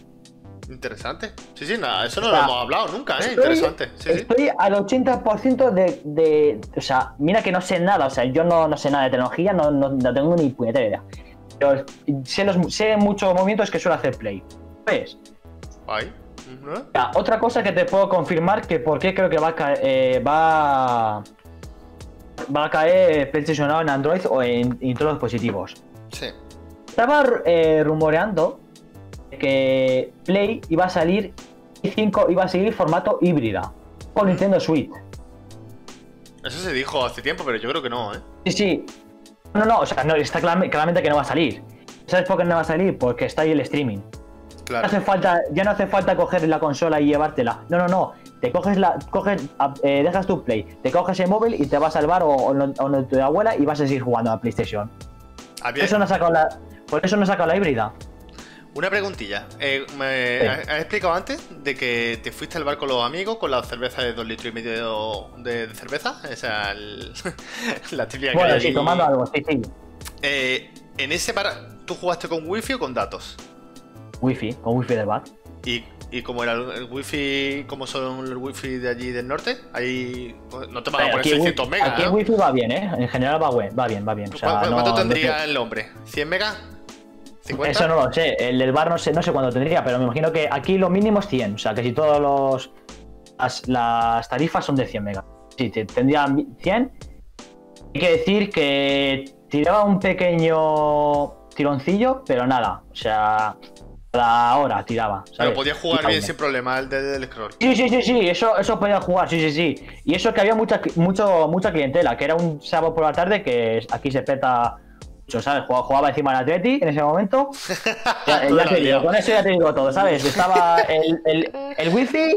Interesante. Sí, sí, nada, eso no O lo hemos hablado nunca, ¿eh? Estoy- Interesante. Sí, sí. Estoy al 80% de, de- O sea, mira que no sé nada. O sea, yo no, no sé nada de tecnología, no, no, no tengo ni puñetera idea. Pero sé, los, sé muchos movimientos que suele hacer Play. Pues, Ahí. Otra cosa que te puedo confirmar que por qué creo que va a caer, eh, va, va a caer PlayStation en Android o en, en todos los dispositivos. Sí. Estaba eh, rumoreando que Play iba a salir y 5 iba a seguir formato híbrida con Nintendo Switch. Eso se dijo hace tiempo, pero yo creo que no, ¿eh? Sí, sí. No, no, o sea, no, está clar- claramente que no va a salir. ¿Sabes por qué no va a salir? Porque está ahí el streaming. No Claro. hace falta, ya no hace falta coger la consola y llevártela. No, no, no. Te coges la, coges, a- eh, dejas tu play, te coges el móvil y te vas al bar o, o tu abuela y vas a seguir jugando a PlayStation. Por Había- eso no ha sacado la, por eso no ha sacado la híbrida. Una preguntilla. Eh, me- Sí. ¿Has explicado antes de que te fuiste al bar con los amigos con la cerveza de dos litros y medio de, de cerveza? O sea, el- la típica que Bueno, sí, allí. tomando algo, sí, sí. Eh, en ese bar, ¿tú jugaste con wifi o con datos? Wifi, con wifi del bar. ¿Y, y cómo era el, wifi? ¿Cómo son los wifi de allí del norte? Ahí no te van a poner Aquí, el 600 wifi- megas, aquí el wifi va bien, ¿eh? En general va bien, va bien, va bien. O sea, ¿Cuánto, no- cuánto no tendría el hombre? ¿100 megas? ¿50? Eso no lo sé. El del bar no sé, no sé cuánto tendría, pero me imagino que aquí lo mínimo es 100. O sea, que si todos los las, las tarifas son de 100 megas. Sí, te- tendría 100. Hay que decir que tiraba un pequeño tironcillo, pero nada. O sea, cada hora tiraba. Pero ¿sabes? podías jugar Tiraba bien uno. sin problema el de- del scroll. Sí, sí, sí, sí, eso, eso podía jugar, sí, sí, sí. Y eso que había mucha, mucho, mucha clientela, que era un sábado por la tarde que aquí se peta mucho, ¿sabes? Jugaba, jugaba encima del Atleti en ese momento. Ya, te digo, con eso ya te digo todo, ¿sabes? Estaba el, el, el wifi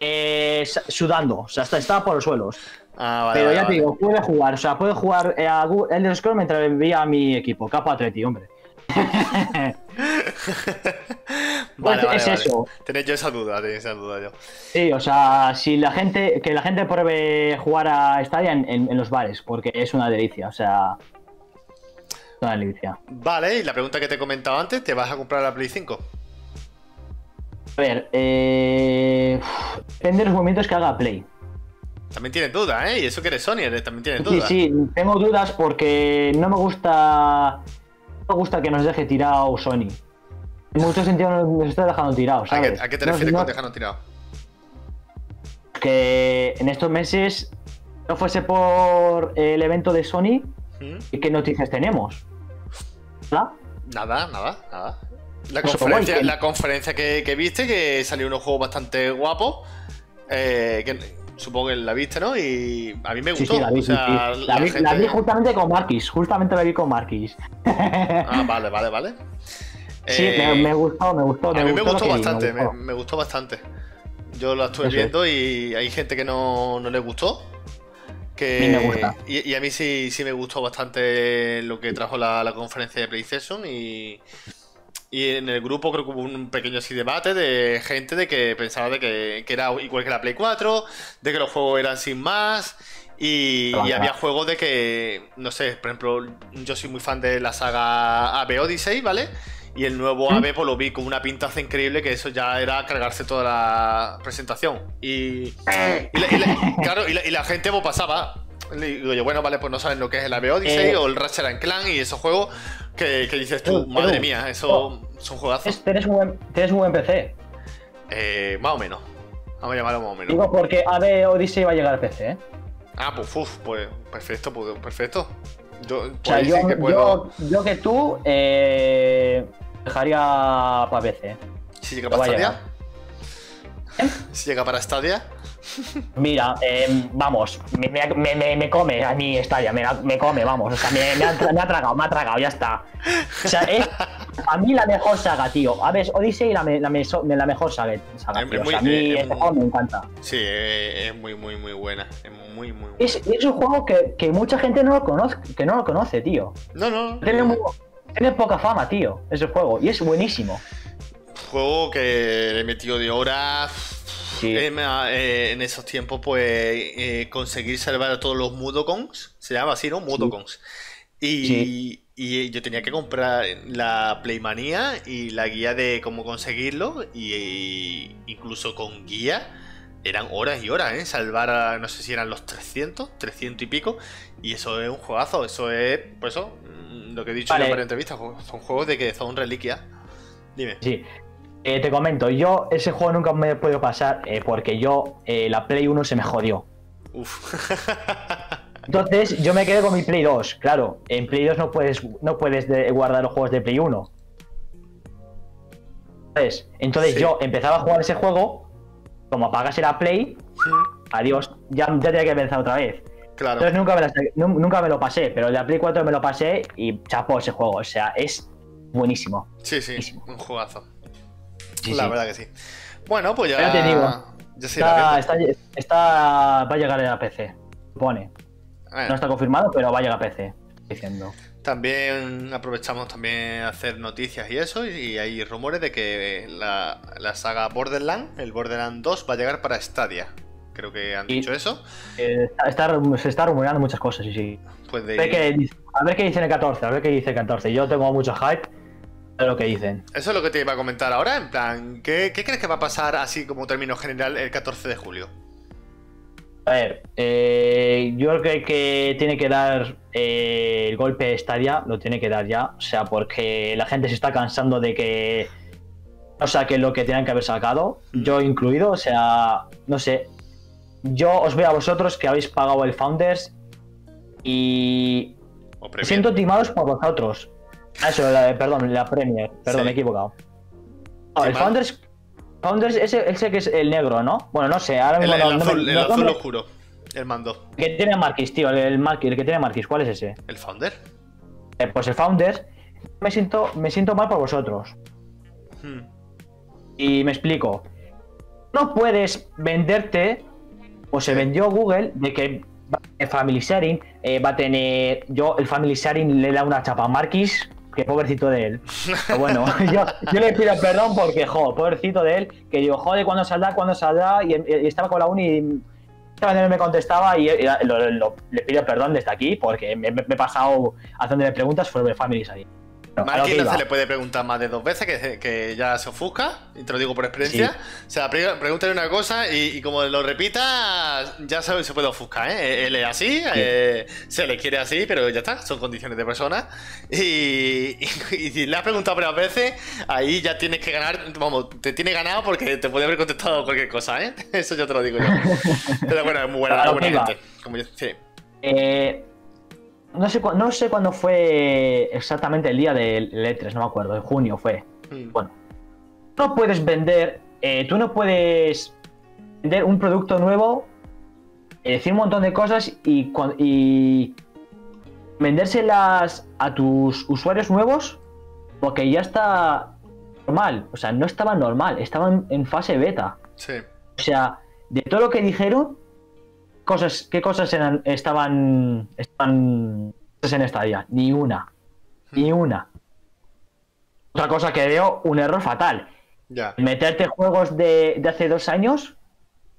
eh, sudando, o sea, hasta- estaba por los suelos. Ah, vale. Pero vale, ya te vale. digo, puede jugar, o sea, puede jugar eh, a Elder Scrolls mientras veía a mi equipo, Capo Atleti, hombre. Vale, Pues vale, es vale. eso. Tenía yo esa duda, tenía esa duda yo. Sí, o sea, si la gente, que la gente pruebe jugar a Stadia en, en- en los bares, porque es una delicia, o sea, una delicia. Vale, y la pregunta que te he comentado antes, ¿te vas a comprar la Play 5? A ver, eh, depende de los movimientos que haga Play. También tienes dudas, ¿eh? Y eso que eres Sony, también tienes Sí, dudas. sí, tengo dudas porque no me gusta, no me gusta que nos deje tirado Sony. En muchos sentidos nos, está dejando tirados, ¿A ¿sabes? qué, a qué te refieres no- con dejarnos tirado? Que en estos meses no fuese por el evento de Sony, ¿Mm? ¿qué noticias tenemos? Nada, nada, nada. La Eso, conferencia, la conferencia que, que viste, que salió unos juegos bastante guapos. eh, que supongo que la viste, ¿no? Y a mí me gustó. sí, la vi, o sea, sí, sí. La, la vi, gente- la vi justamente con Marquis, justamente la vi con Marquis. Ah, vale, vale, vale. sí, Eh, me, me gustó, me gustó. a mí me gustó vi, bastante, me, gustó. me gustó bastante. Yo lo estuve Eso. viendo y hay gente que no, no le gustó. Que, A mí me gusta. Y, y a mí sí, sí me gustó bastante lo que trajo la, la conferencia de PlayStation y, y en el grupo creo que hubo un pequeño así debate de gente de que pensaba de que, que era igual que la Play 4, de que los juegos eran sin más y, y había juegos de que, no sé, por ejemplo, yo soy muy fan de la saga AB Odyssey, ¿vale? Y el nuevo ¿Mm? AB pues lo vi con una pintaza increíble que eso ya era cargarse toda la presentación. Y, y la, y la- claro, y la, y la gente pues pasaba. Le digo yo, bueno, vale, pues no saben lo que es el AB Odyssey Eh. o el Ratchet and Clank y esos juegos que, que dices tú, Eh, madre mía, eso son juegazos. Es- Tienes un, buen, tienes un buen PC. Eh, más o menos. Vamos a llamarlo más o menos. Digo porque AB Odyssey va a llegar a PC, ¿eh? Ah, pues, uf, pues perfecto, pues, perfecto. Yo, O sea, pues, yo, que puedo. yo, yo que tú eh, dejaría para PC. Si llega para Stadia. Si llega para Stadia. Mira, eh, vamos, me, me- me- me- me come a mí Stadia, me, come, vamos. O sea, me, me ha, ha tragado, me ha tragado, ya está. O sea, es a mí la mejor saga, tío. A ver, Odyssey la, la, la mejor saga. O sea, a mí es este juego me encanta. Sí, eh, es muy, muy, muy buena. Es muy, muy buena. Es, es un juego que, que mucha gente no lo conoce, que no lo conoce, tío. No, no. Tiene, muy- tiene poca fama, tío, ese juego. Y es buenísimo. Juego que le he metido de horas. Sí. Eh, eh, en esos tiempos, pues, eh, conseguir salvar a todos los Mudokons. Se llama así, ¿no? Mudokons. Y, Sí. y yo tenía que comprar la Playmanía y la guía de cómo conseguirlo. Y, incluso con guía. Eran horas y horas, ¿eh? Salvar a, no sé si eran los 300, 300 y pico. Y eso es un juegazo. Eso es, por eso, lo que he dicho Vale. yo en varias entrevistas. Son juegos de que son reliquias. Dime. Sí. Eh, te comento, yo ese juego nunca me he podido pasar eh, porque yo, eh, la Play 1 se me jodió. Uf. Entonces yo me quedé con mi Play 2. Claro, en Play 2 no puedes, no puedes de- guardar los juegos de Play 1. ¿Sabes? Entonces Sí. yo empezaba a jugar ese juego, como apagase la Play, adiós, ya, ya tenía que empezar otra vez. Claro. Entonces nunca me, nunca me lo pasé, pero el de la Play 4 me lo pasé y chapó ese juego. O sea, es buenísimo. Sí, sí, buenísimo. un jugazo. Sí, la sí. verdad que sí. Bueno, pues ya. Ya te digo. Ya Está, está, está- va a llegar a PC. Pone. Bueno, No está confirmado, pero va a llegar a PC. Diciendo. También aprovechamos también hacer noticias y eso. Y hay rumores de que la, la saga Borderlands, el Borderlands 2, va a llegar para Stadia. Creo que han Y- dicho eso. Eh, está- se está rumoreando muchas cosas, sí, sí. Pues de A ver, qué, dice- a ver qué dice el 14, a ver qué dice el 14. Yo tengo mucho hype de lo que dicen. Eso es lo que te iba a comentar ahora. En plan, ¿qué, qué crees que va a pasar así como término general el 14 de julio? A ver, eh, yo creo que tiene que dar eh, el golpe Stadia, lo tiene que dar ya. O sea, porque la gente se está cansando de que no saquen lo que tenían que haber sacado, yo incluido. O sea, no sé, yo os veo a vosotros que habéis pagado el Founders y me siento timados por vosotros. Ah, Eso, la, perdón, la Premier, perdón, Sí. me he equivocado. No, el. Founders, Founders ese, ese que es el negro, ¿no? Bueno, no sé, ahora El, mismo el no- no me- azul, el azul me- oscuro. El mando. que tiene Marquis, tío, el, el, Marquis, el que tiene Marquis, ¿cuál es ese? El founder. Eh, pues el Founders, me siento, me siento mal por vosotros. Hmm. Y me explico. No puedes venderte, o se vendió Google, de que tener Family Sharing, eh, va a tener. Yo, el Family Sharing le da una chapa a Marquis, que pobrecito de él. Pero bueno, yo, le pido perdón porque, jo, pobrecito de él, que digo, joder, ¿cuándo saldrá? ¿Cuándo saldrá? Y, estaba con la uni y me contestaba y, le pido perdón desde aquí porque me, me- me he pasado haciéndole preguntas sobre Family Sharing. Que no se le puede preguntar más de dos veces, que, que ya se ofusca, y te lo digo por experiencia. O sea, pre- pregúntale una cosa y, y como lo repita, ya se, se puede ofuscar, ¿eh? Él es así, eh, se le quiere así, pero ya está, son condiciones de persona. Y, y- y si le has preguntado varias veces, ahí ya tienes que ganar, vamos, te tiene ganado porque te puede haber contestado cualquier cosa, ¿eh? Eso yo te lo digo yo. Pero bueno, es muy buena, muy buena gente. Como yo, sí. Eh, no, sé, no sé cuándo fue exactamente el día del E3, no me acuerdo, en junio fue. Mm. Bueno, no puedes vender, eh, tú no puedes vender un producto nuevo, eh, decir un montón de cosas y, y vendérselas a tus usuarios nuevos porque ya está normal. O sea, no estaba normal, estaban en fase beta. Sí. O sea, de todo lo que dijeron, cosas, ¿qué cosas eran, estaban, estaban en Stadia? Ni una. Ni una. Otra cosa que veo, un error fatal. Ya. Meterte juegos de, de hace dos años,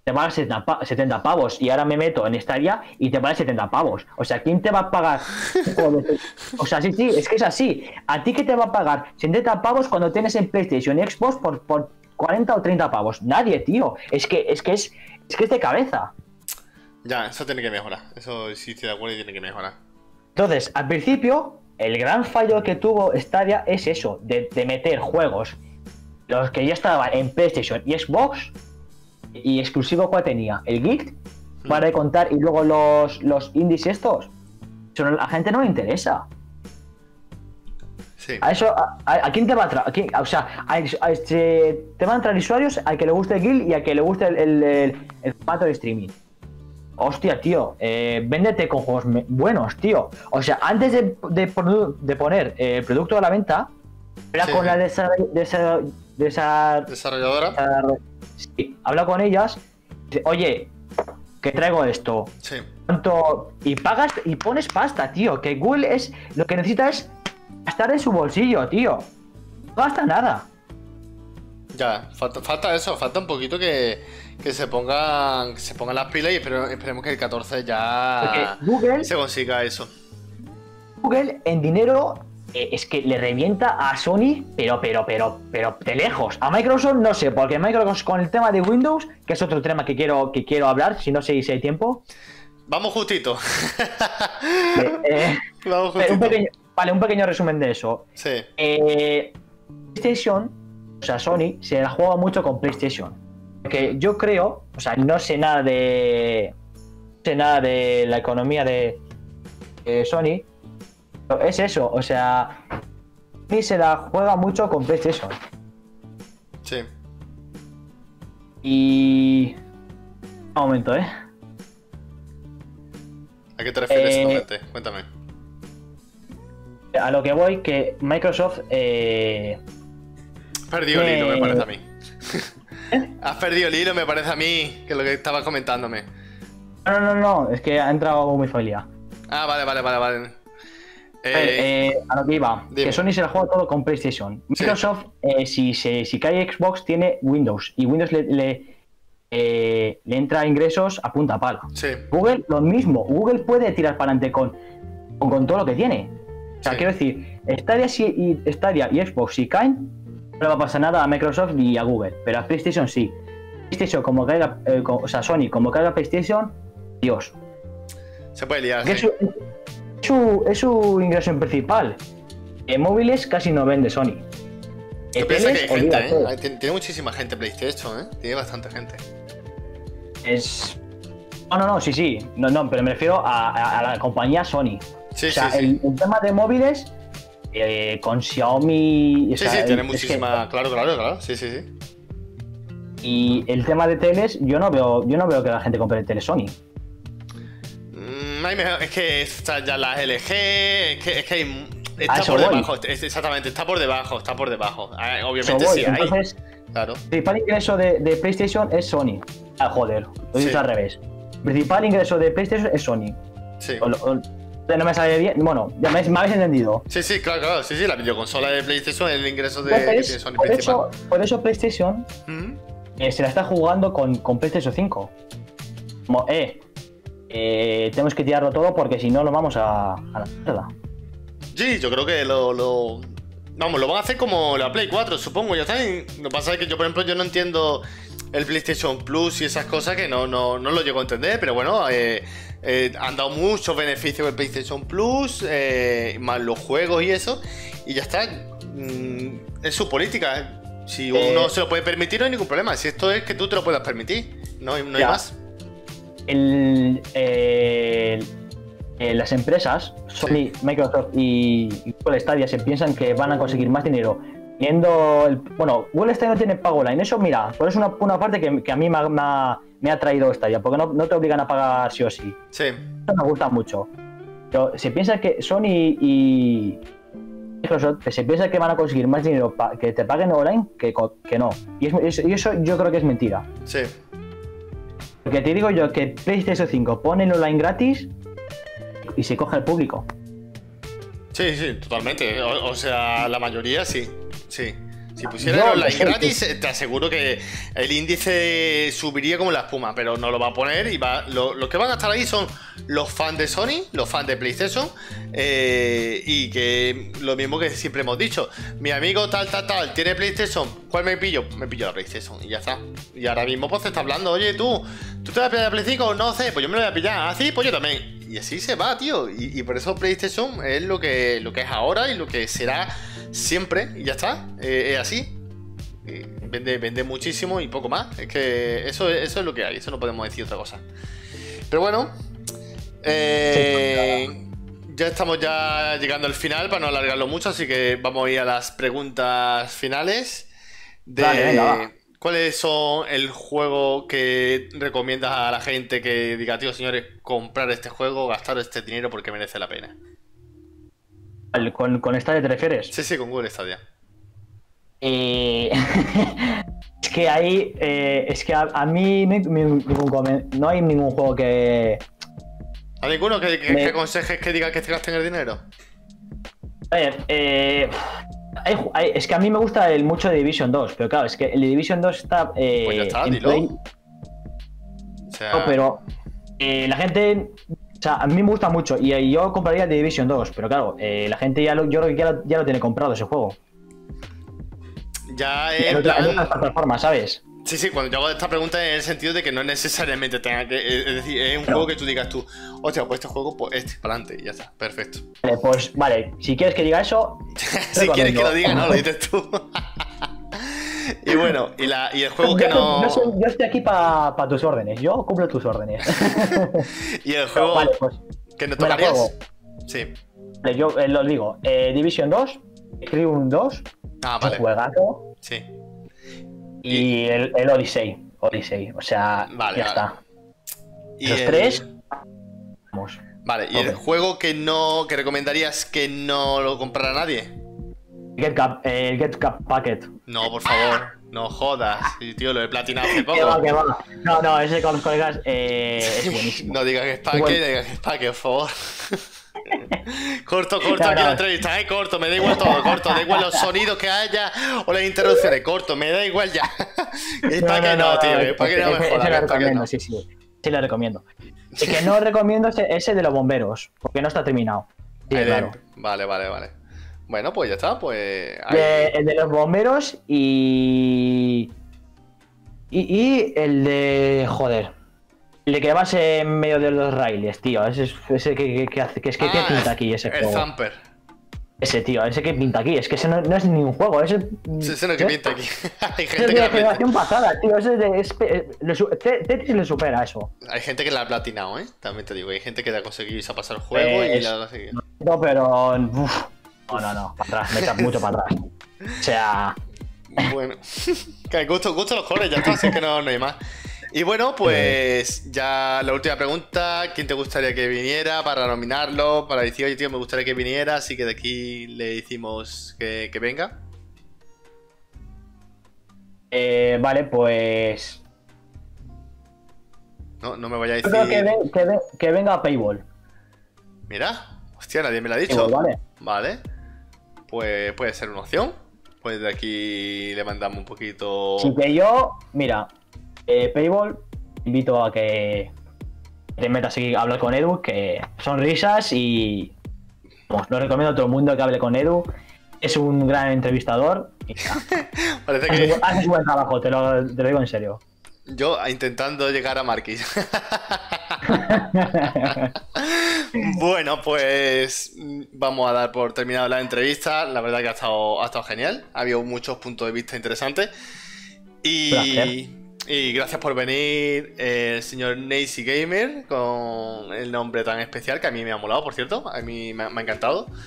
te vale 70, pa- 70 pavos. Y ahora me meto en Stadia y te vale 70 pavos. O sea, ¿quién te va a pagar? o sea, sí, sí, es que es así. ¿A ti qué te va a pagar 70 pavos cuando tienes en PlayStation y Xbox por, por 40 o 30 pavos? Nadie, tío. Es que es, que es, es, que es de cabeza. Ya, eso tiene que mejorar. Eso sí estoy de acuerdo y tiene que mejorar. Entonces, al principio, el gran fallo que tuvo Stadia es eso, de, de meter juegos, los que ya estaban en PlayStation y Xbox, y exclusivo cuál tenía, el Geek, para de contar, y luego los, los indies estos. Eso no- a la gente no le interesa. Sí. A eso, a, a- ¿a quién te va a entrar? O sea, a, a este- te van a entrar usuarios al que le guste el Guild y al que le guste el, el- el- el formato de streaming. Hostia, tío, eh, véndete con juegos buenos, tío. O sea, antes de, de ponu- de poner eh, el producto a la venta, habla Sí. con la de esa, de esa, de esa- Desarrolladora. esa- sí, habla con ellas, dice, oye, que traigo esto, Sí. cuánto y pagas y pones pasta, tío. Que Google es lo que necesita es gastar en su bolsillo, tío. No gasta nada. Ya, falta, falta eso, falta un poquito que, que se pongan que se pongan las pilas y esperemos que el 14 Porque ya Google, se consiga eso. Google en dinero eh, es que le revienta a Sony, pero, pero, pero, pero de lejos. A Microsoft no sé, porque Microsoft con el tema de Windows, que es otro tema que quiero, que quiero hablar, si no sé si hay tiempo. Vamos justito. eh, eh, Vamos un justito. pequeño, vale, un pequeño resumen de eso. Sí, PlayStation, o sea, Sony, se la juega mucho con PlayStation. Porque yo creo, o sea, no sé nada de. No sé nada de la economía de, de Sony. Pero es eso, o sea. Sony se la juega mucho con PlayStation. sí. Y. Un momento, ¿eh? ¿A qué te refieres Eh, exactamente? Cuéntame. A lo que voy, que Microsoft. eh, Has perdido el hilo, me eh, parece a mí. Has perdido el hilo, me parece a mí, que es lo que estabas comentándome. No, no, no, no, es que ha entrado mi familia. Ah, vale, vale, vale, vale. Eh, eh, a lo que iba, dime. que Sony se la juega todo con PlayStation. Microsoft, eh, si, se, si cae Xbox, tiene Windows. Y Windows le, le, eh, le entra ingresos a punta pala. sí, Google, lo mismo. Google puede tirar para adelante con, con, con todo lo que tiene. O sea, Sí. quiero decir, Stadia, si, y, Stadia y Xbox, si caen, no le va a pasar nada a Microsoft ni a Google. Pero a PlayStation sí. PlayStation, como caiga, eh, o sea, Sony, como caiga PlayStation, Dios. se puede liar. Es, su, es su- es su ingreso principal. En móviles casi no vende Sony. Yo que hay gente. ¿eh? Tiene muchísima gente PlayStation, ¿eh? Tiene bastante gente. Es. No, no, no, sí, sí. No, no, pero me refiero a, a- a la compañía Sony. Sí, o sea, sí, sí. El, el tema de móviles eh, con Xiaomi. o Sí, sea, sí, tiene que- muchísima. Claro, claro, claro. Sí, sí, sí. y el tema de teles, yo no veo, yo no veo que la gente compre tele Sony. Mm, hay mejor- es que está ya las LG, es que, es que hay- A está por voy. debajo, es- exactamente, está por debajo, está por debajo. Ah, Obviamente sí hay, Entonces, claro. el principal ingreso de, de PlayStation es Sony. Ah, joder, lo he dicho Sí. al revés. El principal ingreso de PlayStation es Sony. Sí. O- o- no me sale bien. Bueno, ya me, me habéis entendido. Sí, sí, claro, claro, sí, sí, la videoconsola de PlayStation es el ingreso de Entonces, tiene Sony por, principal. eso, por eso PlayStation Mm, eh, se la está jugando con, con PlayStation 5. Como, eh, eh, tenemos que tirarlo todo porque si no nos vamos a, a la mierda. Sí, yo creo que lo, lo- Vamos, lo van a hacer como la Play 4, supongo, ya está. Lo que pasa es que yo, por ejemplo, yo no entiendo el PlayStation Plus y esas cosas que no, no, no lo llego a entender, pero bueno, eh, eh, han dado muchos beneficios el PlayStation Plus, eh, más los juegos y eso, y ya está. Mm, es su política. Si Eh, uno se lo puede permitir, no hay ningún problema. Si esto es que tú te lo puedas permitir, no hay, no hay Ya. más. El, eh, eh, las empresas, Sony, Microsoft y, y Google Stadia, se piensan que van a conseguir más dinero viendo el. Bueno, Google Stadia no tiene pago online. Eso, mira, por eso es una, una parte que, que a mí me ha, me ha- me ha traído Stadia, porque no, no te obligan a pagar sí o sí. Sí, Eso me gusta mucho. Pero se piensa que Sony y Microsoft se piensa que van a conseguir más dinero que te paguen online que, que no. Y, es- y eso yo creo que es mentira. sí. Porque te digo yo que PlayStation 5 pone el online gratis y se coge el público. Sí, sí, totalmente. O, o sea, la mayoría sí. Sí. Si pusiera Yo, el online gratis, eh, te aseguro que el índice subiría como la espuma, pero no lo va a poner y va. Lo, los que van a estar ahí son los fans de Sony, los fans de PlayStation, eh, y que lo mismo que siempre hemos dicho. Mi amigo tal, tal, tal, tiene PlayStation, ¿cuál me pillo? Me pillo la PlayStation y ya está. Y ahora mismo pues se está hablando, oye tú, ¿tú te vas a pillar la Play 5? No sé, pues yo me lo voy a pillar. Ah, sí, pues yo también. Y así se va, tío. Y, y por eso PlayStation es lo que, lo que es ahora y lo que será siempre. Y ya está. Eh, es así. Eh, vende, vende muchísimo y poco más. Es que eso, es- eso es lo que hay. Eso no podemos decir otra cosa. Pero bueno. eh, ya estamos ya llegando al final para no alargarlo mucho. Así que vamos a ir a las preguntas finales. De venga, va. ¿Cuáles son el juego que recomiendas a la gente que diga, tío, señores, comprar este juego, gastar este dinero porque merece la pena? ¿Con, con Stadia te refieres? Sí, sí, con Google Stadia. Eh, es que ahí, eh, es que a, a mí no hay, ningún comen- no hay ningún juego que... ¿A ninguno que, que, Me- que aconsejes que diga que te gasten el dinero? A ver, eh, hay hay- es que a mí me gusta el mucho de Division 2, pero claro, es que el Division 2 está... eh, Pues ya está, dilo. Play- O sea, No, pero eh, la gente. O sea, a mí me gusta mucho y eh, yo compraría The Division 2, pero claro, eh, la gente ya lo, yo creo que ya lo, ya lo tiene comprado ese juego. ya En, en plan... otras plataformas, ¿sabes? Sí, sí, cuando yo hago esta pregunta en el sentido de que no necesariamente tenga que... Es decir, es un juego que tú digas tú, hostia, pues este juego, pues este, para adelante, y ya está, perfecto. Vale, pues vale, si quieres que diga eso. si quieres que lo diga, no, lo dices tú. y bueno, y, la, y el juego que yo, no... yo soy- yo estoy aquí para tus órdenes, yo cumplo tus órdenes. Y el juego vale, pues que no tocarías... Sí. vale, yo eh, lo digo. eh, Division 2, Crew 2, Ah, vale. juegazo, Sí. y el, el Odyssey. Odyssey, o sea, Vale, ya vale. está. Y Los el- tres, vamos. Vale, y el juego que no... que recomendarías que no lo comprara nadie. Get Cap, eh, Get Cap Packet. No, por favor, no jodas. Sí, tío, lo he platinado hace Que va, poco. que va. No, no, ese con los colegas eh, es buenísimo. No digas que es paque, Bueno. no digas que es paque, por favor. corto, corto No, aquí no. la entrevista, eh, corto, me da igual todo, corto, da igual los sonidos que haya o las interrupciones, corto, me da igual ya. Es paque no, tío, es paque no me jodas, lo recomiendo, no. sí, sí. Sí, lo recomiendo. El que no recomiendo es ese de los bomberos, porque no está terminado. Sí, claro. Vale, vale, vale. Bueno, pues ya está, pues. De- el de los bomberos y, y. y el de. Joder. El de que vas en medio de los raíles, tío. Ese, es- ese que, que, que hace. Que es que Ah, pinta aquí ese el juego. Zamper. Ese tío, ese que pinta aquí, es que ese no, no es ni un juego, ese. Ese no es que pinta aquí. Hay Ese gente es que de la generación pasada, tío. Ese es de. es- eh, le Tetris le supera eso. Hay gente que la ha platinado, ¿eh? También te digo, hay gente que ha conseguido irse a pasar el juego y la ha conseguido. No, pero. uf, no, no, no. Para atrás, me echa mucho para atrás. O sea. Bueno, que gusto, gusto los colores, ya está, así que no, no hay más. Y bueno, pues ya la última pregunta, ¿quién te gustaría que viniera para nominarlo? Para decir, oye tío, me gustaría que viniera, así que de aquí le decimos que, que venga. eh, vale, pues. No, no me vaya a Yo creo que, decir... ven- que, ven- que venga a Paywall. Mira, hostia, nadie me lo ha dicho. Paywall, vale. Vale, pues puede ser una opción. Pues de aquí le mandamos un poquito... Así que yo, mira, eh, Paywall, invito a que te metas aquí a hablar con Edu, que son risas y vamos, lo recomiendo a todo el mundo que hable con Edu. Es un gran entrevistador y Parece que bu- hace su buen trabajo, te lo, te lo digo en serio. yo intentando llegar a Marquis. Bueno, pues mm, vamos a dar por terminada la entrevista. La verdad que ha estado, ha estado genial. Ha habido muchos puntos de vista interesantes. Y, y gracias por venir, eh, el señor Nacy Gamer, con el nombre tan especial que a mí me ha molado, por cierto. A mí me ha, me ha encantado.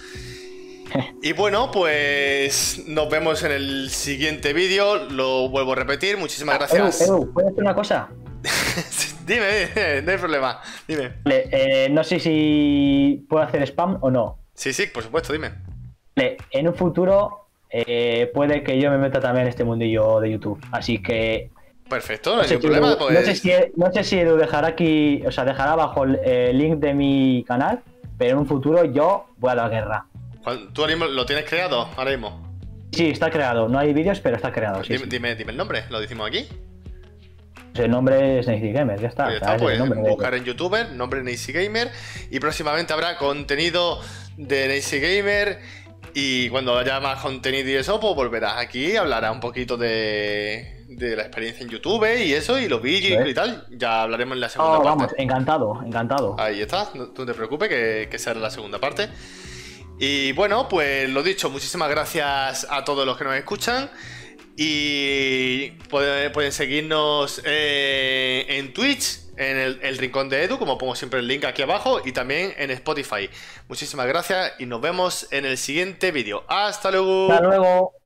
Y bueno, pues nos vemos en el siguiente vídeo. Lo vuelvo a repetir. Muchísimas gracias. Edu, Edu, ¿puedes hacer una cosa? dime, dime, no hay problema. Dime. Vale, eh, no sé si puedo hacer spam o no. Sí, sí, por supuesto, dime. Vale, en un futuro eh, puede que yo me meta también en este mundillo de YouTube. Así que Perfecto, no No hay sé, problema. Edu, Pues... no sé si, no sé si Edu dejará aquí, o sea, dejará abajo el eh, link de mi canal, pero en un futuro yo voy a la guerra. ¿Tú ahora mismo lo tienes creado? Ahora mismo. Sí, está creado. No hay vídeos, pero está creado. Sí, dime, sí. dime, dime el nombre, lo decimos aquí. El nombre es Nacy Gamer, ya está. Pues ya está, pues buscar en youtuber, nombre Nacy Gamer. Y próximamente habrá contenido de Nacy Gamer. Y cuando haya más contenido y eso, pues volverás aquí, hablará un poquito de, de la experiencia en YouTube y eso, y los vídeos Sí. y tal. Ya hablaremos en la segunda Oh, parte. vamos, encantado, encantado. Ahí está, no, no te preocupes que, que será la segunda parte. Y bueno, pues lo dicho, muchísimas gracias a todos los que nos escuchan. Y pueden, seguirnos eh, en Twitch, en el, el Rincón de Edu, como pongo siempre el link aquí abajo, y también en Spotify. Muchísimas gracias y nos vemos en el siguiente vídeo. Hasta luego. Hasta luego.